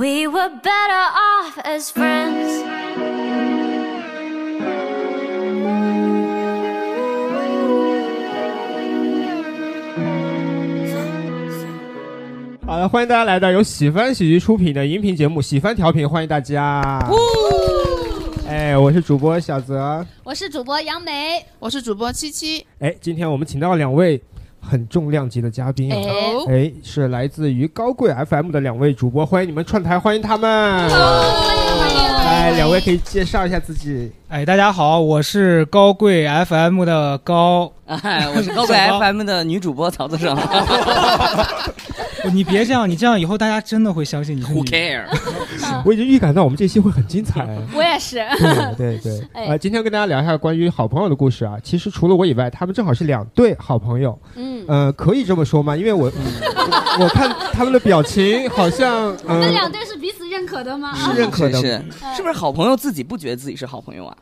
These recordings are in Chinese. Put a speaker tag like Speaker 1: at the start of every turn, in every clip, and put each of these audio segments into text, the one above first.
Speaker 1: We were better off as friends.
Speaker 2: 好了，欢迎大家来到由喜翻喜剧出品的音频节目《喜翻调频》，欢迎大家。哎，我是主播小泽。
Speaker 3: 我是主播杨梅，
Speaker 4: 我是主播七七。
Speaker 2: 哎，今天我们请到了两位很重量级的嘉宾哎，是来自于高贵 FM 的两位主播，欢迎你们串台，欢迎他们。哎，两位可以介绍一下自己。
Speaker 5: 哎，大家好，我是高贵 FM 的高。
Speaker 6: 哎，我是高贵 FM 的女主播曹子胜。
Speaker 5: 你别这样，你这样以后大家真的会相信你是
Speaker 6: Who
Speaker 5: 女。
Speaker 6: care？
Speaker 2: 我已经预感到我们这期会很精彩。
Speaker 3: 我也是。
Speaker 2: 对对对，
Speaker 3: 啊
Speaker 2: 呃，今天跟大家聊一下关于好朋友的故事啊。其实除了我以外，他们正好是两对好朋友。
Speaker 3: 嗯，
Speaker 2: 呃，可以这么说吗？因为我、我看他们的表情好像嗯、
Speaker 3: 那两对是彼此认可的吗？
Speaker 2: 是认可的。
Speaker 6: 是是，是不是好朋友自己不觉得自己是好朋友啊？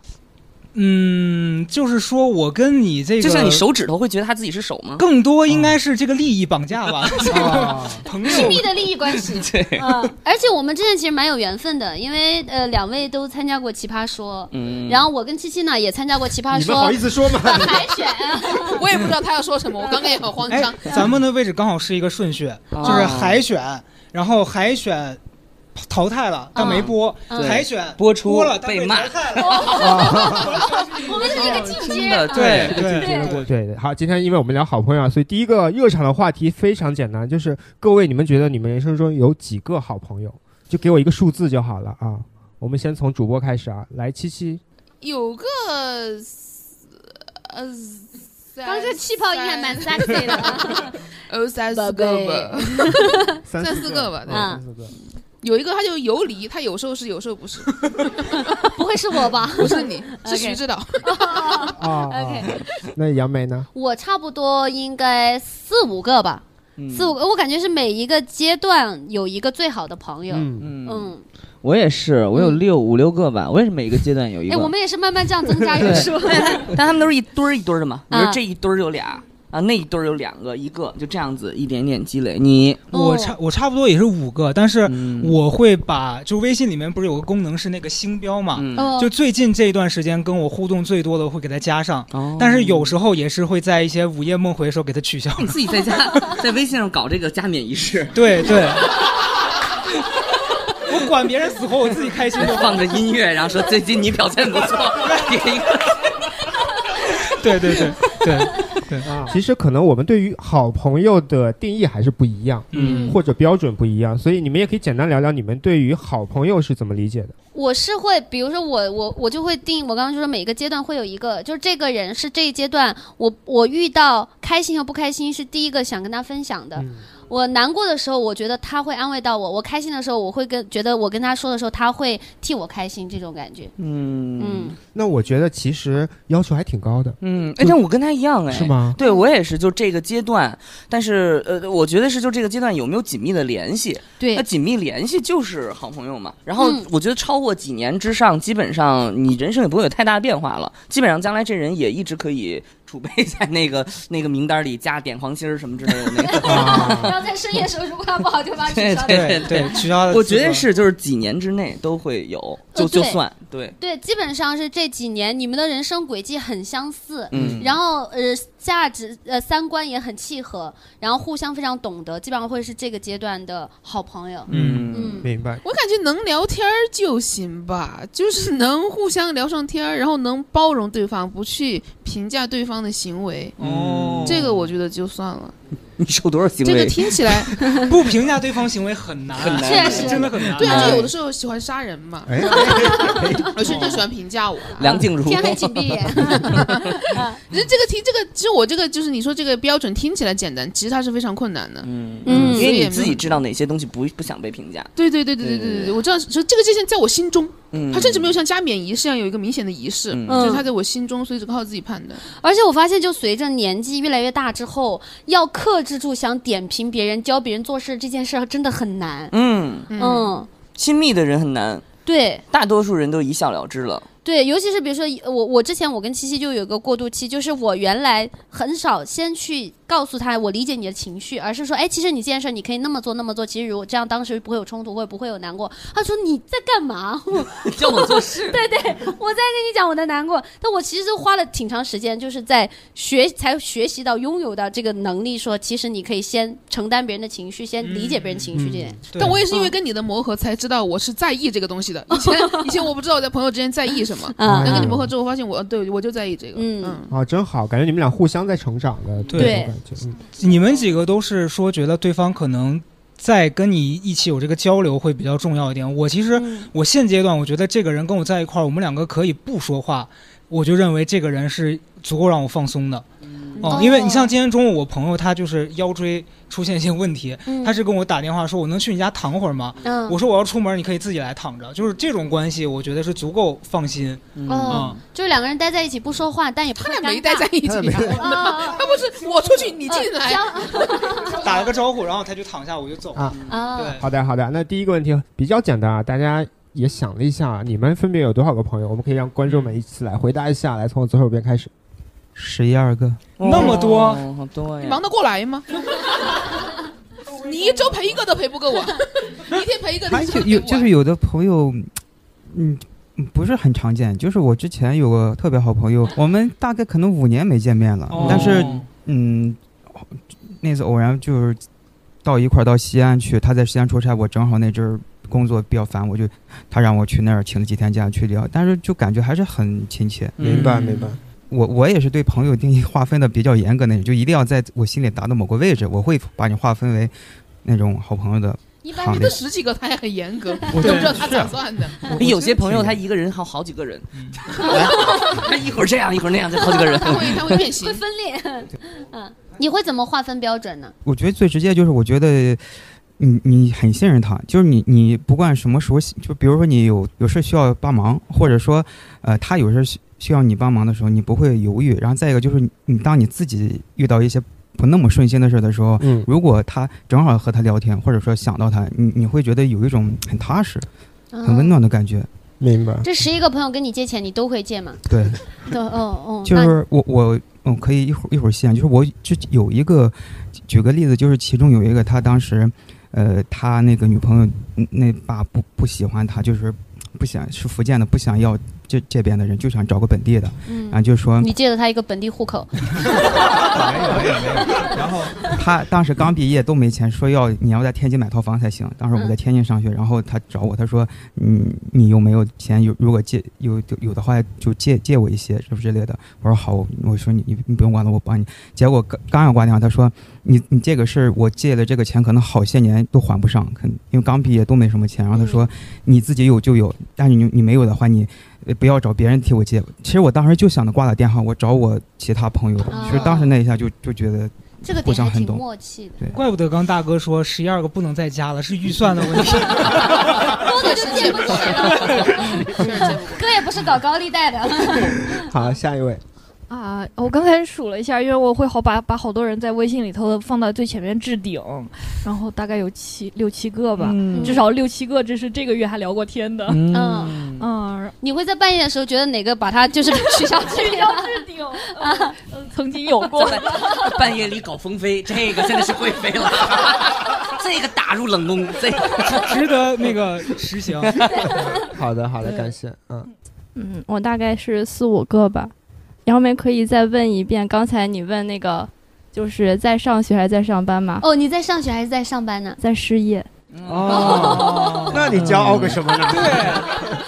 Speaker 5: 嗯，就是说我跟你这个，
Speaker 6: 就像你手指头会觉得他自己是手吗？
Speaker 5: 更多应该是这个利益绑架吧，
Speaker 2: 啊，
Speaker 5: 朋友
Speaker 3: 亲密的利益关系。
Speaker 6: 对，
Speaker 3: 嗯，而且我们之前其实蛮有缘分的，因为呃两位都参加过奇葩说，
Speaker 6: 嗯，
Speaker 3: 然后我跟七七呢也参加过奇葩说
Speaker 2: 你好意思说吗？
Speaker 3: 海选。
Speaker 4: 我也不知道他要说什么，我刚刚也很慌
Speaker 5: 哎
Speaker 4: 张。，
Speaker 5: 咱们的位置刚好是一个顺序，
Speaker 6: 哦
Speaker 5: 就是海选，然后海选淘汰了，但没播；
Speaker 3: 嗯
Speaker 5: 海选
Speaker 6: 播出
Speaker 5: 播了，但
Speaker 6: 被骂
Speaker 5: 淘汰了。
Speaker 3: 我们是一个进阶。
Speaker 6: 的
Speaker 5: 对
Speaker 6: 对，
Speaker 5: 对
Speaker 3: 对
Speaker 2: 对对对，好，今天因为我们聊好朋友啊，所以第一个热场的话题非常简单，就是各位你们觉得你们人生中有几个好朋友？就给我一个数字就好了啊。我们先从主播开始啊，来七七，
Speaker 4: 有个呃，
Speaker 3: 刚这气泡音还蛮 sexy 的啊。
Speaker 4: 呃 三四个吧，
Speaker 2: 三
Speaker 4: 三四个吧
Speaker 2: 三四个。
Speaker 4: 有一个他就游离，他有时候是，有时候不是，
Speaker 3: 不会是我吧？
Speaker 4: 不是你，是徐指导。
Speaker 2: 啊
Speaker 3: OK
Speaker 2: 那杨梅呢？
Speaker 3: 我差不多应该四五个吧，
Speaker 6: 嗯
Speaker 3: 四五个。我感觉是每一个阶段有一个最好的朋友。
Speaker 2: 嗯，
Speaker 6: 嗯，
Speaker 3: 嗯，
Speaker 6: 我也是，我有六五六个吧，我也是每一个阶段有一个
Speaker 3: 哎，
Speaker 6: 个。
Speaker 3: 我们也是慢慢这样增加人数。
Speaker 6: 但他们都是一堆儿一堆儿的嘛，比如
Speaker 3: 啊
Speaker 6: 这一堆儿有俩啊，那一堆儿有两个，一个就这样子一点点积累。你，
Speaker 3: 哦
Speaker 5: 我差我差不多也是五个，但是
Speaker 6: 嗯
Speaker 5: 我会把就微信里面不是有个功能是那个星标嘛，就最近这一段时间跟我互动最多的会给他加上，
Speaker 6: 哦
Speaker 5: 但是有时候也是会在一些午夜梦回的时候给他取消。
Speaker 6: 你自己在家 在微信上搞这个加冕仪式，
Speaker 5: 对 对，我管别人死活，我自己开心就。
Speaker 6: 放着音乐，然后说最近你表现不错，给一个。
Speaker 5: 对对对 对对，
Speaker 2: 啊，其实可能我们对于好朋友的定义还是不一样，
Speaker 5: 嗯
Speaker 2: 或者标准不一样，所以你们也可以简单聊聊你们对于好朋友是怎么理解的。
Speaker 3: 我是会，比如说我我我就会定，我刚刚就说每个阶段会有一个，就是这个人是这一阶段我我遇到开心和不开心是第一个想跟他分享的。
Speaker 2: 嗯
Speaker 3: 我难过的时候，我觉得他会安慰到我；我开心的时候，我会跟觉得我跟他说的时候，他会替我开心，这种感觉。
Speaker 6: 嗯
Speaker 3: 嗯，
Speaker 2: 那我觉得其实要求还挺高的，
Speaker 6: 嗯，哎，但我跟他一样哎，
Speaker 2: 是？吗？
Speaker 6: 对我也是，就这个阶段，但是呃，我觉得是就这个阶段有没有紧密的联系？
Speaker 3: 对
Speaker 6: 那，紧密联系就是好朋友嘛。然后
Speaker 3: 嗯
Speaker 6: 我觉得超过几年之上，基本上你人生也不会有太大变化了。基本上将来这人也一直可以储备在那个那个名单里，加点黄心儿什么之类的那个。
Speaker 2: 啊，
Speaker 3: 然后在深夜时候，如果他不好，就把取消
Speaker 6: 对。
Speaker 5: 对对，取消的。
Speaker 6: 我觉得。是，就是几年之内都会有，就
Speaker 3: 呃
Speaker 6: 就算对，
Speaker 3: 对，基本上是这几年你们的人生轨迹很相似，
Speaker 6: 嗯，
Speaker 3: 然后呃价值呃三观也很契合，然后互相非常懂得，基本上会是这个阶段的好朋友。
Speaker 5: 嗯
Speaker 3: 嗯，
Speaker 2: 明白。
Speaker 4: 我感觉能聊天儿就行吧，就是能互相聊上天儿，然后能包容对方，不去评价对方的行为，
Speaker 5: 哦，
Speaker 4: 这个我觉得就算了。
Speaker 6: 你受多少行为？
Speaker 4: 这个听起来
Speaker 5: 不评价对方行为很难，
Speaker 6: 很难，
Speaker 3: 确实
Speaker 5: 真的很难。
Speaker 4: 对啊，就有的时候喜欢杀人嘛，而且就喜欢评价我。
Speaker 6: 梁静茹，
Speaker 3: 天黑请闭眼。
Speaker 4: 人这个听这个，其实我这个就是你说这个标准听起来简单，其实它是非常困难的。
Speaker 6: 嗯
Speaker 3: 嗯，
Speaker 6: 因为你自己知道哪些东西不不想被评价。
Speaker 4: 对对对对对对对，我知道，就这个界限在我心中。
Speaker 6: 嗯，
Speaker 4: 他甚至没有像加冕仪式一样有一个明显的仪式，
Speaker 6: 嗯
Speaker 4: 就是他在我心中，所以只靠自己判断。
Speaker 3: 而且我发现，就随着年纪越来越大之后，要克制住想点评别人、教别人做事这件事儿真的很难。
Speaker 6: 嗯，
Speaker 3: 嗯，
Speaker 6: 亲密的人很难，
Speaker 3: 对
Speaker 6: 大多数人都一笑了之了。
Speaker 3: 对，尤其是比如说我我之前我跟七七就有一个过渡期，就是我原来很少先去告诉他我理解你的情绪，而是说，哎，其实你这件事你可以那么做那么做，其实如果这样当时不会有冲突，或者不会有难过。他说你在干嘛？
Speaker 6: 叫我做事。
Speaker 3: 对对，我在跟你讲我的难过，但我其实花了挺长时间，就是在学才学习到拥有到这个能力，说其实你可以先承担别人的情绪，先理解别人情绪这点。
Speaker 5: 对
Speaker 4: 但我也是因为跟你的磨合才知道我是在意这个东西的。以前 以前我不知道我在朋友之间在意什么，
Speaker 3: 嗯
Speaker 4: 但跟你磨合之后发现我对我就在意这个。
Speaker 3: 嗯
Speaker 4: 嗯，
Speaker 2: 啊，真好，感觉你们俩互相在成长的
Speaker 5: 对
Speaker 2: 这种感觉。嗯
Speaker 5: 你们几个都是说觉得对方可能在跟你一起有这个交流会比较重要一点。我其实
Speaker 3: 嗯
Speaker 5: 我现阶段我觉得这个人跟我在一块儿，我们两个可以不说话，我就认为这个人是足够让我放松的。哦
Speaker 3: 哦，
Speaker 5: 因为你像今天中午我朋友他就是腰椎出现一些问题，
Speaker 3: 嗯
Speaker 5: 他是跟我打电话说我能去你家躺会儿吗？
Speaker 3: 嗯
Speaker 5: 我说我要出门，你可以自己来躺着，就是这种关系，我觉得是足够放心。
Speaker 3: 嗯，就是两个人待在一起不说话，但也不会尴尬。
Speaker 4: 他俩没待在一起
Speaker 2: 他
Speaker 4: 不是我出去你进来，
Speaker 3: 交
Speaker 5: 打了个招呼，然后他就躺下，我就走。
Speaker 2: 啊
Speaker 3: 啊，
Speaker 5: 对，
Speaker 2: 好的，好的。那第一个问题比较简单啊，大家也想了一下，你们分别有多少个朋友？我们可以让观众们一起来回答一下。来，从我左手边开始。
Speaker 7: 十一二个，
Speaker 5: 那么多
Speaker 6: 哦好多呀！
Speaker 4: 你忙得过来吗？你一周陪一个都陪不够我，一天陪一个，
Speaker 7: 还
Speaker 4: 你
Speaker 7: 有有就是有的朋友，嗯。不是很常见，就是我之前有个特别好朋友，我们大概可能五年没见面了，
Speaker 5: 哦
Speaker 7: 但是嗯，那次偶然就是到一块儿到西安去，他在西安出差，我正好那阵儿工作比较烦，我就他让我去那儿请了几天假去聊，但是就感觉还是很亲切。
Speaker 2: 明白，
Speaker 5: 嗯
Speaker 2: 明白。
Speaker 7: 我我也是对朋友定义划分的比较严格那种，就一定要在我心里达到某个位置，我会把你划分为那种好朋友的。
Speaker 3: 一般
Speaker 7: 好
Speaker 4: 这十几个他也很严格，
Speaker 7: 我
Speaker 4: 都不知道他咋算的。
Speaker 6: 有些朋友他一个人好好几个人，他一会儿这样一会儿那样，就好几个人。
Speaker 4: 他会他会变形
Speaker 3: 会，分裂。嗯，你会怎么划分标准呢？
Speaker 7: 我觉得最直接就是，我觉得你你很信任他，就是你你不管什么时候，就比如说你有有事需要帮忙，或者说呃他有事需需要你帮忙的时候，你不会犹豫。然后再一个就是你你当你自己遇到一些不那么顺心的事的时候，
Speaker 2: 嗯，
Speaker 7: 如果他正好和他聊天，或者说想到他，你你会觉得有一种很踏实、很温
Speaker 3: 嗯。
Speaker 7: 暖的感觉。
Speaker 2: 明白。
Speaker 3: 这十一个朋友跟你借钱，你都会借吗？
Speaker 7: 对，
Speaker 3: 都，哦哦，那
Speaker 7: 就是我我嗯可以一会儿一会儿现，就是我就有一个举个例子，就是其中有一个他当时呃他那个女朋友嗯那爸不不喜欢他，就是不想是福建的，不想要这这边的人，就想找个本地的，然后
Speaker 3: 嗯，
Speaker 7: 就说
Speaker 3: 你借了他一个本地户口，没有没有没有
Speaker 7: 然后他当时刚毕业都没钱，说要你要在天津买套房才行。当时我在天津上学，然后他找我，他说：“嗯，你有没有钱？有如果借有有有的话就借借我一些，什么之类的。”我说好，我说你你你不用管了，我帮你。结果刚刚要挂电话，他说：“你你这个事儿，我借了这个钱，可能好些年都还不上，肯因为刚毕业都没什么钱。”然后他说：“你自己有就有，但是你你没有的话，你呃不要找别人替我借。”其实我当时就想着挂了电话，我找我其他朋友。其实当时那一下就就觉得。
Speaker 3: 这个点还挺
Speaker 7: 互相很懂
Speaker 3: 默契的。
Speaker 7: 对，
Speaker 5: 怪不得刚大哥说十一二个不能再加了，是预算的问题。
Speaker 3: 多的就借不起了，哥也不是搞高利贷的。
Speaker 2: 好，下一位。
Speaker 8: 啊，我刚才数了一下，因为我会好把把好多人在微信里头放到最前面置顶，然后大概有七六七个吧，
Speaker 6: 嗯
Speaker 8: 至少六七个，这是这个月还聊过天的。
Speaker 3: 嗯，
Speaker 8: 嗯，
Speaker 3: 你会在半夜的时候觉得哪个把他就是 取消取消？
Speaker 8: 置顶啊，呃曾经有过。
Speaker 6: 半夜里搞风飞，这个真的是贵妃了，这个打入冷宫，这个
Speaker 5: 值得那个实行。
Speaker 2: 好的，好的，感谢。嗯，
Speaker 8: 嗯，我大概是四五个吧。杨梅可以再问一遍，刚才你问那个，就是在上学还是在上班吗？
Speaker 3: 哦，你在上学还是在上班呢？
Speaker 8: 在失业，
Speaker 2: 哦，那你骄傲个什么呢？
Speaker 8: 对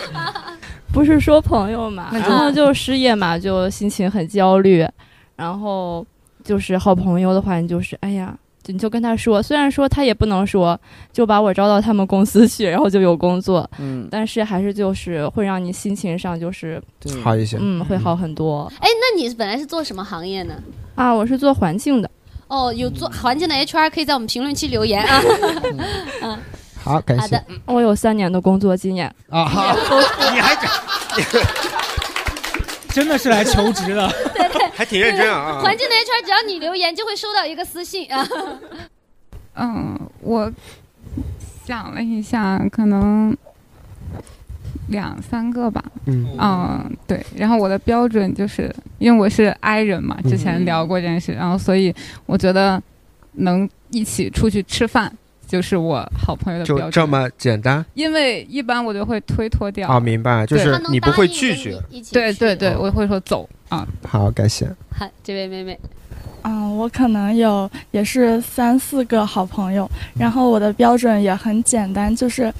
Speaker 8: 不是说朋友嘛，然后就失业嘛，就心情很焦虑，然后就是好朋友的话，你就是哎呀，你就跟他说，虽然说他也不能说，就把我招到他们公司去，然后就有工作，
Speaker 6: 嗯，
Speaker 8: 但是还是就是会让你心情上就是
Speaker 2: 好一些。
Speaker 8: 嗯会好很多
Speaker 3: 哎，那你本来是做什么行业呢？
Speaker 8: 啊。我是做环境的，
Speaker 3: 哦，有做环境的 HR 可以在我们评论区留言啊。
Speaker 2: 嗯好，感谢
Speaker 3: 好的。
Speaker 8: 我有三年的工作经验。
Speaker 2: 啊，好，你还
Speaker 5: 真的是来求职的。
Speaker 2: 对对还挺认真啊
Speaker 3: 环境的 HR 只要你留言，就会收到一个私信啊。
Speaker 9: 嗯，我想了一下，可能两三个吧。
Speaker 2: 嗯
Speaker 9: 嗯，对。然后我的标准就是因为我是 I 人嘛，之
Speaker 2: 嗯
Speaker 9: 前聊过这件事，然后所以我觉得能一起出去吃饭就是我好朋友的标准。
Speaker 2: 就这么简单
Speaker 9: 因为一般我就会推脱掉。
Speaker 2: 啊？明白，就是你不会拒绝。
Speaker 9: 对对对，我会说走啊。
Speaker 2: 好，感谢。
Speaker 3: 好，这位妹妹，
Speaker 10: 嗯，我可能有也是三四个好朋友，然后我的标准也很简单，就是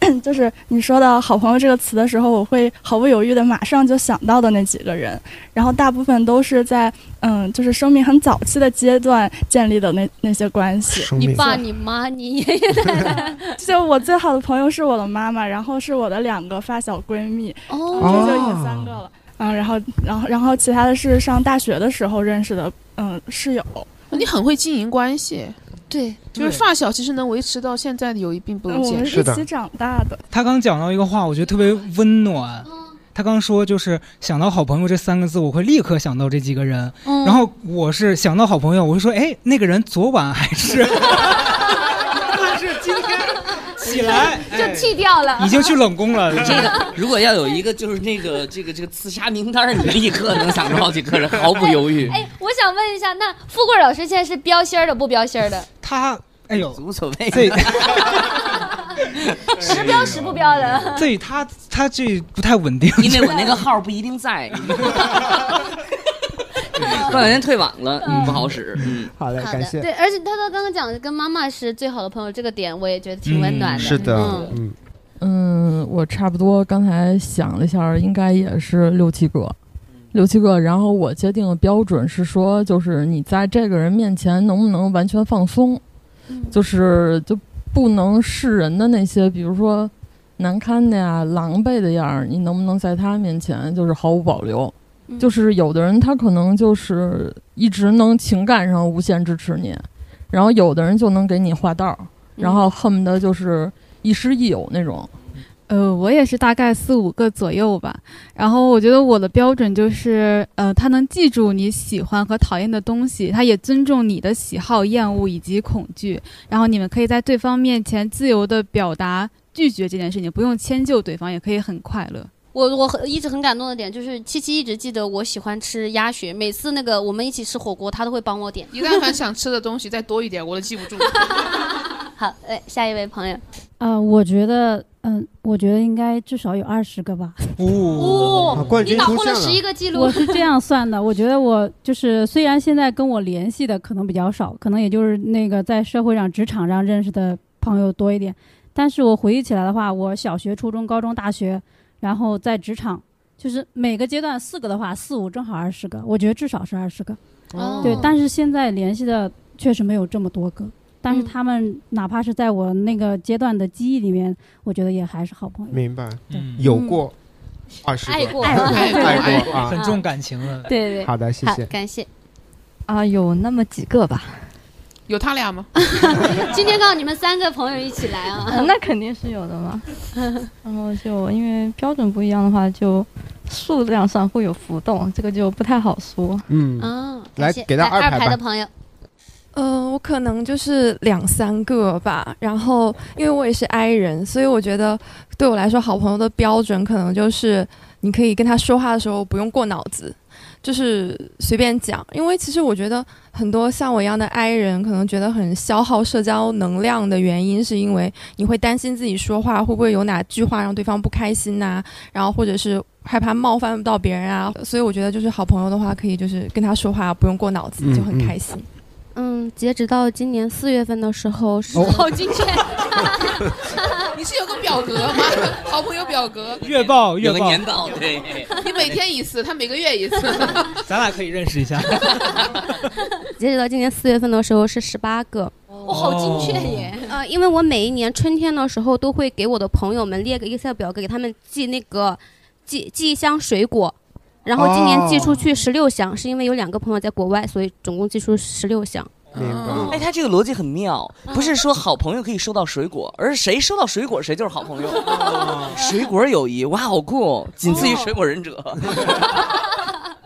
Speaker 10: 就是你说到“好朋友”这个词的时候，我会毫不犹豫的马上就想到的那几个人，然后大部分都是在嗯，就是生命很早期的阶段建立的那那些关系。
Speaker 3: 你爸、你妈、你爷爷奶奶，
Speaker 10: 就我最好的朋友是我的妈妈，然后是我的两个发小闺蜜，
Speaker 3: 哦
Speaker 10: 这就已经三个了。嗯，然后，然后，然后其他的是上大学的时候认识的，嗯，室友。
Speaker 4: 你很会经营关系，
Speaker 3: 对，
Speaker 4: 就是发小其实能维持到现在的友谊并不容易。
Speaker 10: 我们是一起长大的。
Speaker 5: 他刚讲到一个话，我觉得特别温暖。他刚说就是想到好朋友这三个字，我会立刻想到这几个人。
Speaker 3: 嗯
Speaker 5: 然后我是想到好朋友，我会说，哎，那个人昨晚还是，起来
Speaker 3: 就剃掉了，
Speaker 5: 已经去冷宫了。
Speaker 6: 这个如果要有一个就是那个这个这个刺杀名单儿，你立刻能想出好几个人，毫不犹豫。
Speaker 3: 哎，我想问一下，那富贵老师现在是标心儿的不标心儿的？
Speaker 5: 他，哎呦，
Speaker 6: 无所谓。
Speaker 5: 这
Speaker 3: 实标实不标的？
Speaker 5: 对他他这不太稳定，
Speaker 6: 因为我那个号不一定在，过两天退网了，嗯，不好使。嗯，
Speaker 2: 好嘞，
Speaker 3: 感谢，对，而且他说刚刚讲的跟妈妈是最好的朋友这个点，我也觉得挺温暖的。
Speaker 2: 是的
Speaker 3: 嗯，
Speaker 2: 嗯，
Speaker 11: 嗯，我差不多刚才想了一下，应该也是六七个，六七个。然后我界定的标准是说，就是你在这个人面前能不能完全放松，就是就不能示人的那些，比如说难堪的呀、狼狈的样儿，你能不能在他面前就是毫无保留？就是有的人他可能就是一直能情感上无限支持你，然后有的人就能给你画道儿，然后恨不得就是亦师亦友那种。
Speaker 12: 呃，我也是大概四五个左右吧。然后我觉得我的标准就是，呃，他能记住你喜欢和讨厌的东西，他也尊重你的喜好、厌恶以及恐惧。然后你们可以在对方面前自由的表达拒绝这件事情，不用迁就对方，也可以很快乐。
Speaker 3: 我我很一直很感动的点就是七七一直记得我喜欢吃鸭血，每次那个我们一起吃火锅，他都会帮我点。
Speaker 4: 你但凡想吃的东西再多一点，我都记不住。
Speaker 3: 好，哎，下一位朋友，
Speaker 13: 啊、我觉得，嗯、我觉得应该至少有二十个吧。
Speaker 3: 哦
Speaker 2: 冠
Speaker 3: 你打破了十一个记录。
Speaker 13: 我是这样算的，我觉得我就是虽然现在跟我联系的可能比较少，可能也就是那个在社会上、职场上认识的朋友多一点，但是我回忆起来的话，我小学、初中、高中、大学，然后在职场，就是每个阶段四个的话，四五正好二十个，我觉得至少是二十个。
Speaker 3: 哦
Speaker 13: 对，但是现在联系的确实没有这么多个。但
Speaker 3: 嗯
Speaker 13: 是他们哪怕是在我那个阶段的记忆里面，我觉得也还是好朋友。
Speaker 2: 明白，
Speaker 5: 嗯
Speaker 2: 有过二十个，
Speaker 3: 爱过
Speaker 2: 爱
Speaker 3: 爱
Speaker 2: 过啊，
Speaker 5: 很重感情了。
Speaker 3: 对对，
Speaker 2: 好的，谢谢。
Speaker 3: 感谢。
Speaker 14: 啊，有那么几个吧。
Speaker 4: 有他俩吗？
Speaker 3: 今天刚好你们三个朋友一起来啊，
Speaker 14: 嗯 那肯定是有的嘛。然后就因为标准不一样的话，就数量上会有浮动，这个就不太好说。
Speaker 2: 嗯
Speaker 3: 嗯，
Speaker 2: 来给他
Speaker 3: 二
Speaker 2: 排
Speaker 3: 的朋友，
Speaker 15: 呃，我可能就是两三个吧。然后，因为我也是 I 人，所以我觉得对我来说，好朋友的标准可能就是你可以跟他说话的时候不用过脑子，就是随便讲。因为其实我觉得很多像我一样的 I 人，可能觉得很消耗社交能量的原因，是因为你会担心自己说话会不会有哪句话让对方不开心呐、然后或者是害怕冒犯到别人啊。所以我觉得就是好朋友的话，可以就是跟他说话不用过脑子，就很开心。
Speaker 16: 嗯，截止到今年四月份的时候是、
Speaker 2: 哦
Speaker 3: 好精确。
Speaker 4: 你是有个表格吗？好朋友表格，
Speaker 5: 月报月报，
Speaker 6: 年报，对，
Speaker 4: 你每天一次，他每个月一次。
Speaker 5: 咱俩可以认识一下。
Speaker 16: 截止到今年四月份的时候是十八个。
Speaker 3: 哦，好精确耶！
Speaker 16: 呃，因为我每一年春天的时候都会给我的朋友们列个 Excel 表格，给他们寄那个寄寄一箱水果，然后今年寄出去十六箱，是因为有两个朋友在国外，所以总共寄出十六箱。
Speaker 2: 明白。
Speaker 6: 哎，他这个逻辑很妙，不是说好朋友可以收到水果，而是谁收到水果谁就是好朋友。水果友谊，哇，好酷，仅次于水果忍者。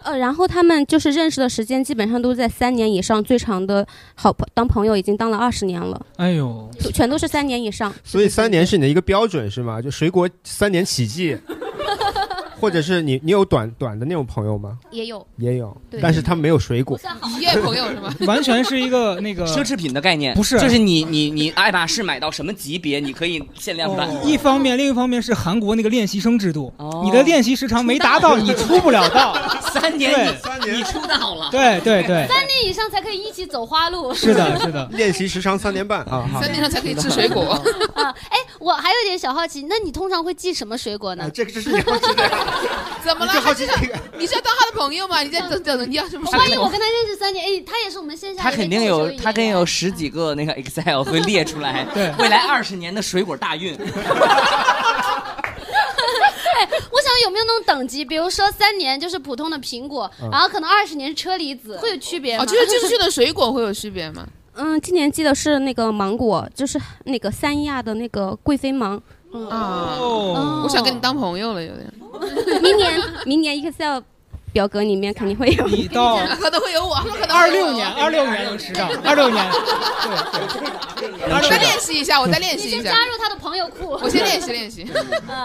Speaker 16: 呃，然后他们就是认识的时间基本上都在三年以上，最长的好朋当朋友已经当了二十年了，
Speaker 5: 哎呦，
Speaker 16: 全都是三年以上。
Speaker 2: 所以三年是你的一个标准是吗？就水果三年起计，或者是你你有短短的那种朋友吗？
Speaker 16: 也有，
Speaker 2: 也有
Speaker 16: 对，
Speaker 2: 但是他们没有水果。
Speaker 4: 一夜朋友是吗？
Speaker 5: 完全是一个那个
Speaker 6: 奢侈品的概念，
Speaker 5: 不是
Speaker 6: 就是你你你爱马仕买到什么级别，你可以限量版。
Speaker 5: 一方面，另一方面是韩国那个练习生制度，
Speaker 6: 哦
Speaker 5: 你的练习时长没达到，你出不了道。
Speaker 6: 三年
Speaker 5: 三
Speaker 6: 年你出道了，
Speaker 5: 对对对，
Speaker 3: 三年以上才可以一起走花路。
Speaker 5: 是的，是的，
Speaker 2: 练习时长三年半啊，
Speaker 4: 三年上才可以吃水果。
Speaker 3: 啊，哎，我还有点小好奇，那你通常会寄什么水果呢？
Speaker 2: 这个是你好奇的，
Speaker 4: 怎么了？
Speaker 2: 你好奇
Speaker 4: 还是你是要当他的朋友吗？你在等等，你要什么水果？
Speaker 3: 欢迎我跟他认识三年，哎，他也是我们线下
Speaker 6: 他肯定有，他肯定有十几个那个 Excel 会列出来，
Speaker 5: 对
Speaker 6: 未来二十年的水果大运。
Speaker 3: 哎，我想有没有那种等级？比如说三年就是普通的苹果，
Speaker 2: 嗯
Speaker 3: 然后可能二十年是车厘子，会有区别吗？
Speaker 4: 哦，就是寄出去的水果会有区别吗？
Speaker 16: 嗯，今年寄的是那个芒果，就是那个三亚的那个贵妃芒。嗯
Speaker 4: 啊，
Speaker 5: 哦
Speaker 4: 我想跟你当朋友了，有点。
Speaker 16: 明年明年 Excel 表格里面肯定会有。
Speaker 5: 你到
Speaker 4: 可能会有我，可能
Speaker 5: 二六年，二六年能吃到，二六年，
Speaker 4: 我再练习一下，我再练习一下
Speaker 3: 先加。入他的朋友库。
Speaker 4: 我先练习练习。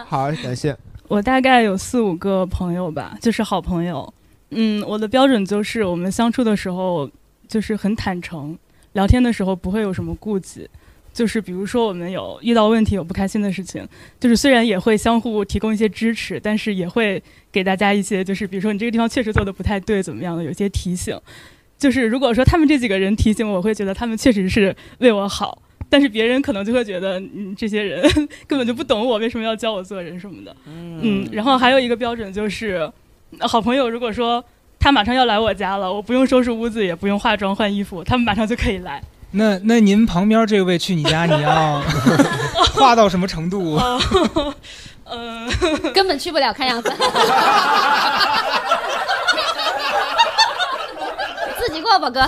Speaker 2: 好，感谢。
Speaker 10: 我大概有四五个朋友吧，就是好朋友。嗯，我的标准就是我们相处的时候就是很坦诚，聊天的时候不会有什么顾忌。就是比如说我们有遇到问题有不开心的事情，就是虽然也会相互提供一些支持，但是也会给大家一些就是比如说你这个地方确实做的不太对，怎么样的有些提醒。就是如果说他们这几个人提醒我，我会觉得他们确实是为我好，但是别人可能就会觉得，嗯，这些人 根本就不懂我，为什么要教我做人什么的。嗯，然后还有一个标准就是，好朋友如果说他马上要来我家了，我不用收拾屋子，也不用化妆换衣服，他们马上就可以来。
Speaker 5: 那那您旁边这位去你家，你要 画到什么程度？
Speaker 10: 呃，
Speaker 3: 根本去不了，看样子。自己过，吧哥。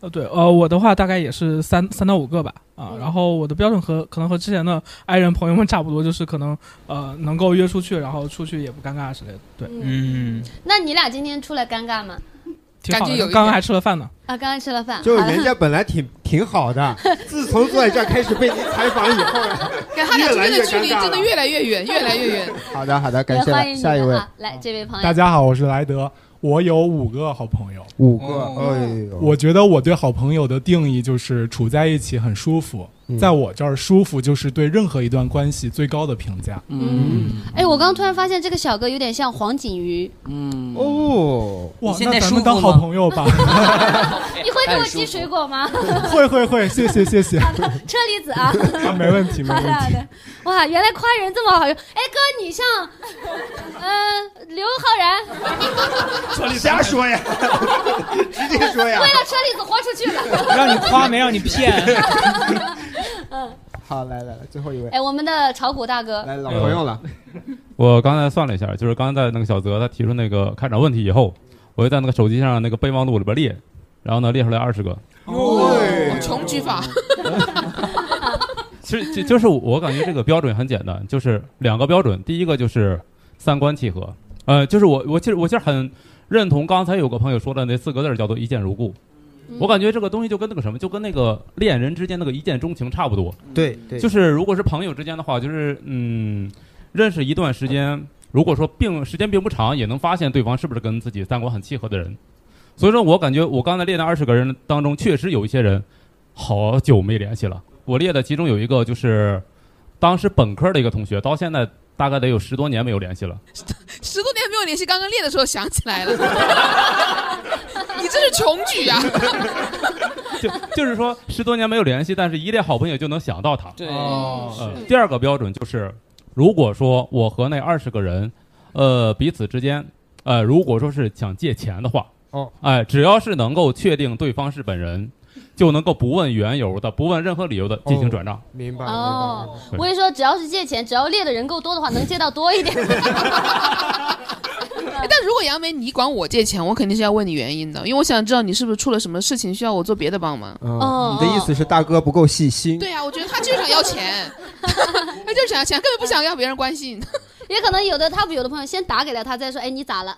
Speaker 17: 呃，对，呃，我的话大概也是三三到五个吧，啊，然后我的标准和可能和之前的爱人朋友们差不多，就是可能呃能够约出去，然后出去也不尴尬之类的，对，
Speaker 5: 嗯，
Speaker 3: 那你俩今天出来尴尬吗？
Speaker 17: 挺好的。刚刚还吃了饭呢，
Speaker 3: 啊，刚刚吃了饭。
Speaker 2: 就人家本来挺挺好的，自从坐在这儿开始被你采访以后，
Speaker 4: 跟他俩之
Speaker 2: 越来越
Speaker 4: 间的距离
Speaker 2: 尴尬
Speaker 4: 真的越来越远，越来越远。
Speaker 2: 好的，好的，感谢下一位，
Speaker 3: 来这位朋友。
Speaker 18: 大家好，我是莱德，我有五个好朋友。
Speaker 2: 五个，哎呦，
Speaker 18: 我觉得我对好朋友的定义就是处在一起很舒服，
Speaker 2: 嗯
Speaker 18: 在我这儿舒服就是对任何一段关系最高的评价。
Speaker 3: 嗯，哎，我刚刚突然发现这个小哥有点像黄景瑜。
Speaker 6: 嗯，
Speaker 2: 哦，
Speaker 18: 哇，那咱们当好朋友吧。
Speaker 3: 你会给我寄水果吗？
Speaker 18: 会会会，谢谢谢谢。
Speaker 3: 车厘子啊。
Speaker 18: 啊，没问题 没问题。
Speaker 3: 好的好的。哇，原来夸人这么好用。哎，哥，你像，嗯，刘昊然。
Speaker 2: 瞎说呀，直接说呀
Speaker 3: 为。了车厘子豁出去了。
Speaker 5: 让你夸没让你骗。
Speaker 3: 嗯，
Speaker 2: 好，来来来，最后一位，
Speaker 3: 哎，我们的炒股大哥。
Speaker 2: 来老朋友了，
Speaker 19: 我刚才算了一下，就是刚才那个小泽他提出那个开场问题以后，我就在那个手机上那个备忘录里边列，然后呢列出来二十个。
Speaker 4: 哦，穷举法。
Speaker 19: 其实就就是我感觉这个标准很简单，就是两个标准，第一个就是三观契合，呃，就是我我其实我其实很认同刚才有个朋友说的那四个字叫做一见如故。我感觉这个东西就跟那个什么，就跟那个恋人之间那个一见钟情差不多。
Speaker 2: 对对
Speaker 19: 就是如果是朋友之间的话，就是嗯，认识一段时间，如果说并时间并不长，也能发现对方是不是跟自己三观很契合的人。所以说我感觉我刚才列的二十个人当中，确实有一些人好久没联系了。我列的其中有一个就是当时本科的一个同学，到现在大概得有十多年没有联系了。
Speaker 4: 十多年没有联系，刚刚练的时候想起来了。你这是穷举啊！
Speaker 19: 就就是说十多年没有联系，但是一列好朋友就能想到他。
Speaker 6: 对
Speaker 19: 呃，第二个标准就是，如果说我和那二十个人，呃，彼此之间，呃，如果说是想借钱的话，
Speaker 2: 哦，
Speaker 19: 哎、只要是能够确定对方是本人，就能够不问缘由的、不问任何理由的进行转账。
Speaker 2: 明白
Speaker 3: 哦，
Speaker 19: 对
Speaker 3: 我跟你说，只要是借钱，只要列的人够多的话，能借到多一点。
Speaker 4: 哎但如果杨梅你管我借钱，我肯定是要问你原因的，因为我想知道你是不是出了什么事情需要我做别的帮忙。
Speaker 2: 嗯，你的意思是大哥不够细心？
Speaker 4: 对啊，我觉得他就是想要钱，他就是想要钱，根本不想要别人关心。
Speaker 3: 也可能有的他有的朋友先打给了他，再说，哎，你咋了？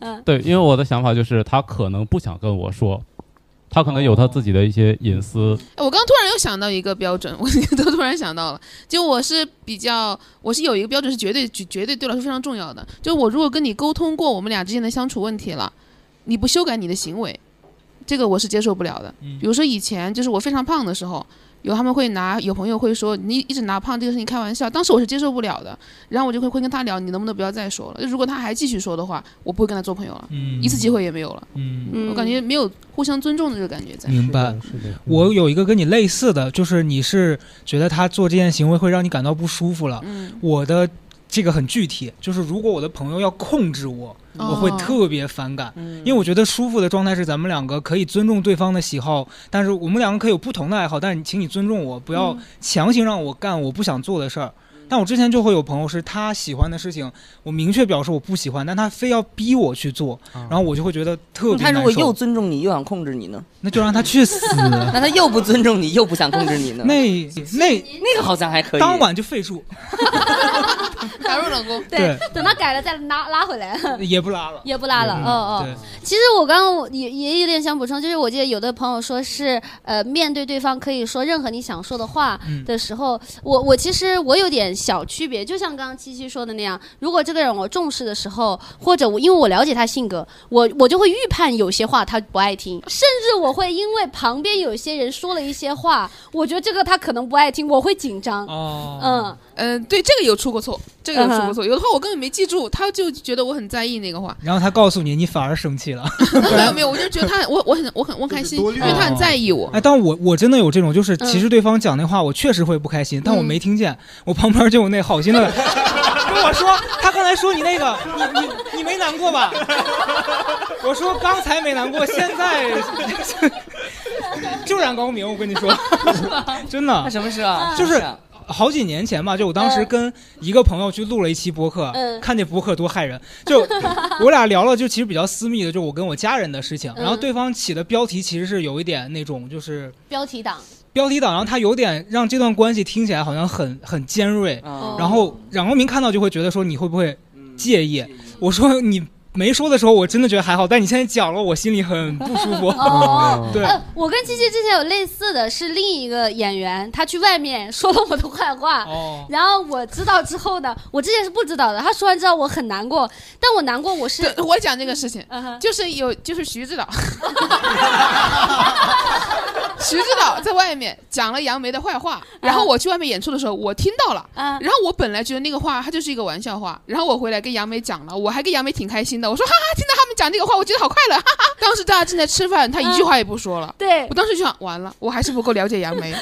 Speaker 3: 嗯
Speaker 19: 对，因为我的想法就是他可能不想跟我说，他可能有他自己的一些隐私。
Speaker 4: 哎我刚突然又想到一个标准，我都突然想到了，就我是比较，我是有一个标准是绝对绝绝对对我来说非常重要的，就我如果跟你沟通过我们俩之间的相处问题了，你不修改你的行为，这个我是接受不了的。比如说以前就是我非常胖的时候。有他们会拿，有朋友会说你一直拿胖这个事情开玩笑，当时我是接受不了的，然后我就会会跟他聊，你能不能不要再说了？如果他还继续说的话，我不会跟他做朋友了，
Speaker 5: 嗯
Speaker 4: 一次机会也没有了。
Speaker 5: 嗯
Speaker 4: 我感觉没有互相尊重的这个感觉在。
Speaker 5: 明白。我有一个跟你类似的，就是你是觉得他做这件行为会让你感到不舒服了。
Speaker 4: 嗯
Speaker 5: 我的这个很具体，就是如果我的朋友要控制我，
Speaker 4: 哦
Speaker 5: 我会特别反感，
Speaker 4: 嗯
Speaker 5: 因为我觉得舒服的状态是咱们两个可以尊重对方的喜好，但是我们两个可以有不同的爱好，但是请你尊重我，不要
Speaker 4: 嗯
Speaker 5: 强行让我干我不想做的事儿。但我之前就会有朋友是他喜欢的事情，我明确表示我不喜欢，但他非要逼我去做，然后我就会觉得特别难受
Speaker 6: 他如果又尊重你又想控制你呢？
Speaker 5: 那就让他去死。
Speaker 6: 那他又不尊重你又不想控制你呢？
Speaker 5: 那那
Speaker 6: 那个好像还可以。
Speaker 5: 当晚就废除，
Speaker 4: 打入冷宫。
Speaker 5: 对
Speaker 3: 等他改了再拉拉回来。
Speaker 5: 也不拉了。
Speaker 3: 也不拉了，
Speaker 5: 嗯
Speaker 3: 哦哦。其实我刚刚也也有点想补充，就是我记得有的朋友说是，呃，面对对方可以说任何你想说的话
Speaker 5: 嗯
Speaker 3: 的时候，我我其实我有点小区别，就像刚刚七七说的那样，如果这个人我重视的时候，或者我因为我了解他性格，我我就会预判有些话他不爱听，甚至我会因为旁边有些人说了一些话，我觉得这个他可能不爱听，我会紧张。
Speaker 5: 哦，
Speaker 3: 嗯。
Speaker 4: 嗯，对，这个有出过错，这个有出过
Speaker 3: 嗯
Speaker 4: 错。有的话我根本没记住，他就觉得我很在意那个话。
Speaker 5: 然后他告诉你，你反而生气了。
Speaker 4: 没 有 没有，我就觉得他，我我很我很我开心，因为他很在意我。
Speaker 5: 哎，但我我真的有这种，就是
Speaker 4: 嗯
Speaker 5: 其实对方讲那话，我确实会不开心，但我没听见，我旁边就有那好心的 跟我说，他刚才说你那个，你你你没难过吧？我说刚才没难过，现在就然高明，我跟你说，真的。
Speaker 6: 那什么事啊？
Speaker 5: 就是
Speaker 6: 啊
Speaker 5: 好几年前吧，就我当时跟一个朋友去录了一期播客，
Speaker 3: 嗯
Speaker 5: 看这播客多害人。就 我俩聊了，就其实比较私密的，就我跟我家人的事情。然后
Speaker 3: 嗯
Speaker 5: 对方起的标题其实是有一点那种就是
Speaker 3: 标题党，
Speaker 5: 标题党，然后他有点让这段关系听起来好像很很尖锐。
Speaker 3: 哦
Speaker 5: 然后冉光明看到就会觉得说你会不会介意？我说你。没说的时候，我真的觉得还好，但你现在讲了，我心里很不舒服。
Speaker 3: 哦，
Speaker 5: 对，
Speaker 3: 呃，我跟七七之前有类似的是另一个演员，他去外面说了我的坏话，
Speaker 5: 哦。
Speaker 3: 然后我知道之后呢，我之前是不知道的，他说完之后我很难过，但我难过我是
Speaker 4: 对，我讲这个事情，
Speaker 3: 嗯
Speaker 4: 就是有就是徐指导，徐指导在外面讲了杨梅的坏话，然后我去外面演出的时候，我听到了，
Speaker 3: 嗯。
Speaker 4: 然后我本来觉得那个话他就是一个玩笑话，然后我回来跟杨梅讲了，我还跟杨梅挺开心的，我说哈哈，听到他们讲这个话，我觉得好快乐，哈哈。当时大家正在吃饭，他一句话也不说了，
Speaker 3: 对
Speaker 4: 我当时就想完了，我还是不够了解杨梅。